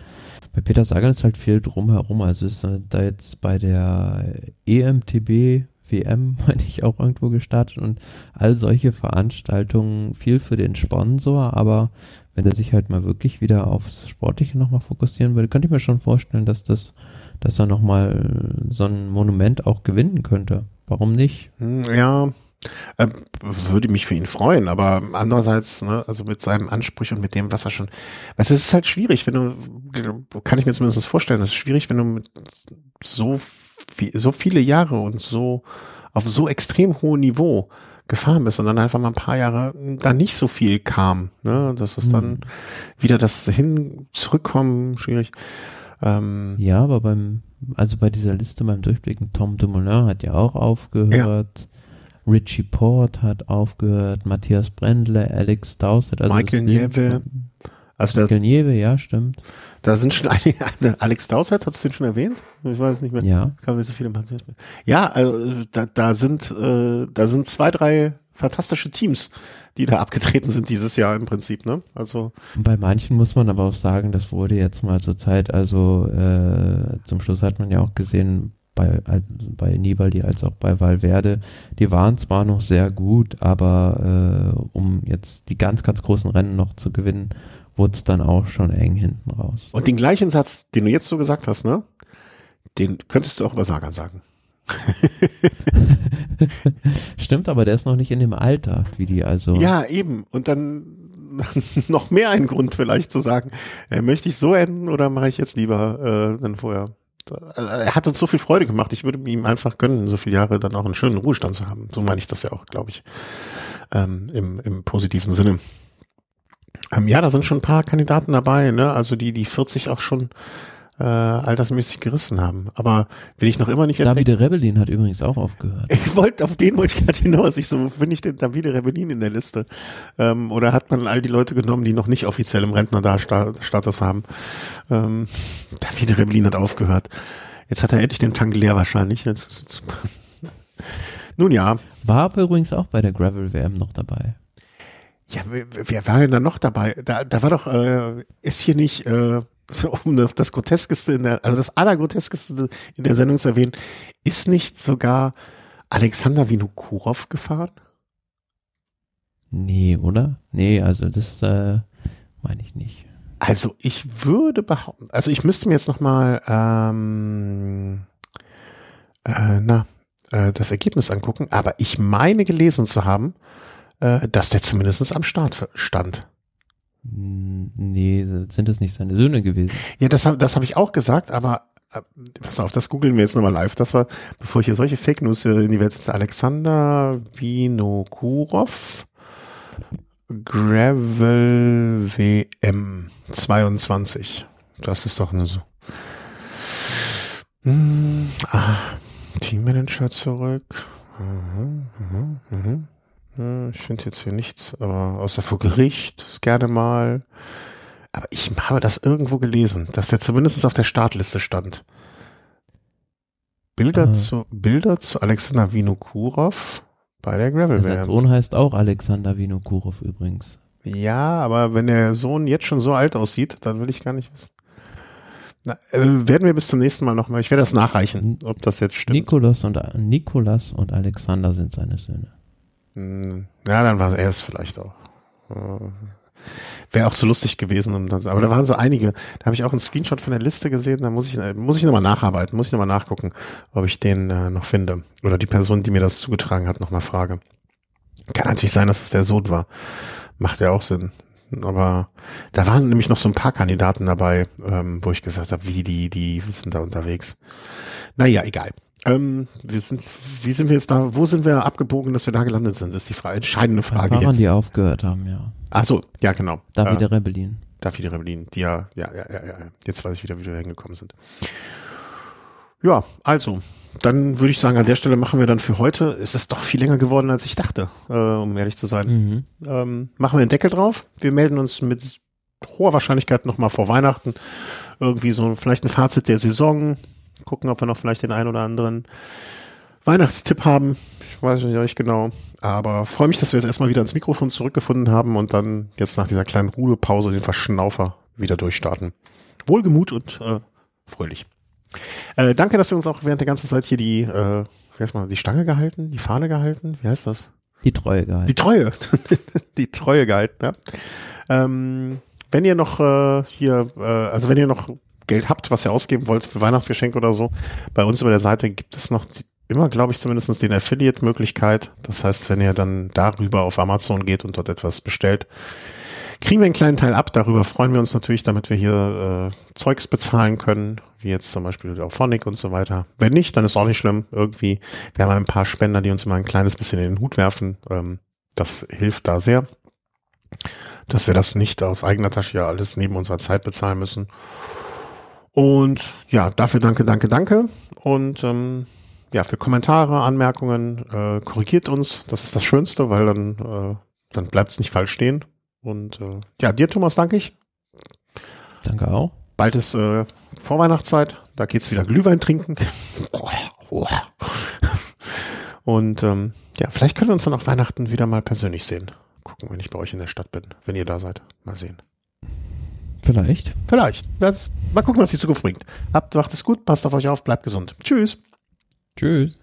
bei Peter Sagan ist halt viel drumherum. Also ist da jetzt bei der EMTB WM, [laughs] meine ich, auch irgendwo gestartet und all solche Veranstaltungen viel für den Sponsor, aber wenn er sich halt mal wirklich wieder aufs Sportliche nochmal fokussieren würde, könnte ich mir schon vorstellen, dass das, dass er nochmal so ein Monument auch gewinnen könnte. Warum nicht? Hm, ja, äh, würde mich für ihn freuen, aber andererseits, ne, also mit seinem Anspruch und mit dem, was er schon, es ist halt schwierig, wenn du, kann ich mir zumindest vorstellen, es ist schwierig, wenn du mit so viel, so viele Jahre und so auf so extrem hohem Niveau gefahren bist und dann einfach mal ein paar Jahre da nicht so viel kam, ne, dass es dann mhm. wieder das hin zurückkommen schwierig. Ähm, ja, aber beim also bei dieser Liste beim Durchblicken Tom Dumoulin hat ja auch aufgehört. Ja. Richie Port hat aufgehört, Matthias Brendle, Alex Dowsett, also Michael Nieve. Also Michael Nieve, ja, stimmt. Da sind schon [laughs] einige, Alex Dowsett, hast du den schon erwähnt? Ich weiß nicht mehr. Ja. Kam nicht so viele Ja, also da, da sind, äh, da sind zwei, drei fantastische Teams, die da abgetreten sind dieses Jahr im Prinzip, ne? Also. Bei manchen muss man aber auch sagen, das wurde jetzt mal zur Zeit, also äh, zum Schluss hat man ja auch gesehen, bei, bei Nibali als auch bei Valverde, die waren zwar noch sehr gut, aber äh, um jetzt die ganz, ganz großen Rennen noch zu gewinnen, wurde es dann auch schon eng hinten raus. Und den gleichen Satz, den du jetzt so gesagt hast, ne? Den könntest du auch über Sagan sagen. [laughs] Stimmt, aber der ist noch nicht in dem Alter, wie die also. Ja, eben. Und dann [laughs] noch mehr ein Grund vielleicht zu sagen, äh, möchte ich so enden oder mache ich jetzt lieber äh, dann vorher? Er hat uns so viel Freude gemacht. Ich würde ihm einfach gönnen, so viele Jahre dann auch einen schönen Ruhestand zu haben. So meine ich das ja auch, glaube ich, ähm, im, im positiven Sinne. Ähm, ja, da sind schon ein paar Kandidaten dabei, ne? Also die, die 40 auch schon äh, altersmäßig gerissen haben. Aber wenn ich noch immer nicht Davide Rebellin hat übrigens auch aufgehört. [laughs] Ich wollte, auf den wollte ich gerade hinaus. Ich so, finde ich den Davide Rebellin in der Liste? Ähm, oder hat man all die Leute genommen, die noch nicht offiziell im Rentner-Status haben? Ähm, Davide Rebellin hat aufgehört. Jetzt hat er endlich den Tank leer wahrscheinlich. Jetzt, jetzt, [laughs] nun ja. War aber übrigens auch bei der Gravel-WM noch dabei. Ja, wer, wer war denn da noch dabei? Da, da war doch, äh, ist hier nicht, äh, so, um das, das Groteskeste in der, also das Allergroteskeste in der Sendung zu erwähnen, ist nicht sogar Alexander Vinokurov gefahren? Nee, oder? Nee, also das äh, meine ich nicht. Also ich würde behaupten, also ich müsste mir jetzt noch mal, ähm, äh, na, äh, das Ergebnis angucken, aber ich meine gelesen zu haben, äh, dass der zumindest am Start stand. Nee, sind das nicht seine Söhne gewesen? Ja, das habe das hab ich auch gesagt, aber äh, pass auf, das googeln wir jetzt nochmal live. Das war, bevor ich hier solche Fake News in die Welt setze, Alexander Vinokurov, Gravel WM 22. Das ist doch eine so. Hm, ah, Teammanager zurück. Mhm, mhm, mhm. Ich finde jetzt hier nichts, aber außer vor Gericht, ist gerne mal. Aber ich habe das irgendwo gelesen, dass der zumindest auf der Startliste stand. Bilder Ah. zu Bilder zu Alexander Vinokurov bei der Gravel Sein WM. Sohn heißt auch Alexander Vinokurov übrigens. Ja, aber wenn der Sohn jetzt schon so alt aussieht, dann will ich gar nicht wissen. Na, äh, werden wir bis zum nächsten Mal nochmal. Ich werde das nachreichen, ob das jetzt stimmt. Nikolas und, Nikolas und Alexander sind seine Söhne. Hm, Ja, dann war er es vielleicht auch. Äh, Wäre auch zu lustig gewesen. Aber da waren so einige. Da habe ich auch einen Screenshot von der Liste gesehen. Da muss ich, äh, muss ich nochmal nacharbeiten, muss ich nochmal nachgucken, ob ich den äh, noch finde. Oder die Person, die mir das zugetragen hat, nochmal frage. Kann natürlich sein, dass es der Sohn war. Macht ja auch Sinn. Aber da waren nämlich noch so ein paar Kandidaten dabei, ähm, wo ich gesagt habe, wie die, die sind da unterwegs. Naja, egal. Ähm, wir sind, wie sind wir jetzt da, wo sind wir abgebogen, dass wir da gelandet sind, ist die Frage, entscheidende Frage Fahrern, jetzt. die aufgehört haben, ja. Ach so, ja genau. Davide äh, Rebellin. Davide Rebellin, die ja, ja, ja, ja, ja, jetzt weiß ich wieder, wie wir hingekommen sind. Ja, also, dann würde ich sagen, an der Stelle machen wir dann für heute, es ist doch viel länger geworden, als ich dachte, äh, um ehrlich zu sein. Mhm. Ähm, machen wir den Deckel drauf. Wir melden uns mit hoher Wahrscheinlichkeit nochmal vor Weihnachten. Irgendwie so vielleicht ein Fazit der Saison. Gucken, ob wir noch vielleicht den einen oder anderen Weihnachtstipp haben. Ich weiß nicht, nicht genau. Aber freue mich, dass wir jetzt erstmal wieder ins Mikrofon zurückgefunden haben und dann jetzt nach dieser kleinen Ruhepause den Verschnaufer wieder durchstarten. Wohlgemut und äh, fröhlich. Äh, danke, dass ihr uns auch während der ganzen Zeit hier die, äh, wie heißt man, die Stange gehalten, die Fahne gehalten. Wie heißt das? Die Treue gehalten. Die Treue. [laughs] die Treue gehalten, ja. Ähm, wenn ihr noch äh, hier, äh, also wenn ihr noch Geld habt, was ihr ausgeben wollt für Weihnachtsgeschenk oder so, bei uns über der Seite gibt es noch immer, glaube ich, zumindest den Affiliate-Möglichkeit. Das heißt, wenn ihr dann darüber auf Amazon geht und dort etwas bestellt, kriegen wir einen kleinen Teil ab. Darüber freuen wir uns natürlich, damit wir hier äh, Zeugs bezahlen können, wie jetzt zum Beispiel auf Phonic und so weiter. Wenn nicht, dann ist auch nicht schlimm. Irgendwie, wir haben ein paar Spender, die uns immer ein kleines bisschen in den Hut werfen. Ähm, das hilft da sehr, dass wir das nicht aus eigener Tasche ja alles neben unserer Zeit bezahlen müssen. Und ja, dafür danke, danke, danke. Und ähm, ja, für Kommentare, Anmerkungen, äh, korrigiert uns. Das ist das Schönste, weil dann, äh, dann bleibt es nicht falsch stehen. Und äh, ja, dir, Thomas, danke ich. Danke auch. Bald ist äh, Vorweihnachtszeit. Da geht's wieder Glühwein trinken. Und ähm, ja, vielleicht können wir uns dann auch Weihnachten wieder mal persönlich sehen. Gucken, wenn ich bei euch in der Stadt bin, wenn ihr da seid. Mal sehen. Vielleicht. Vielleicht. Das, mal gucken, was die Zukunft bringt. Habt, macht es gut, passt auf euch auf, bleibt gesund. Tschüss. Tschüss.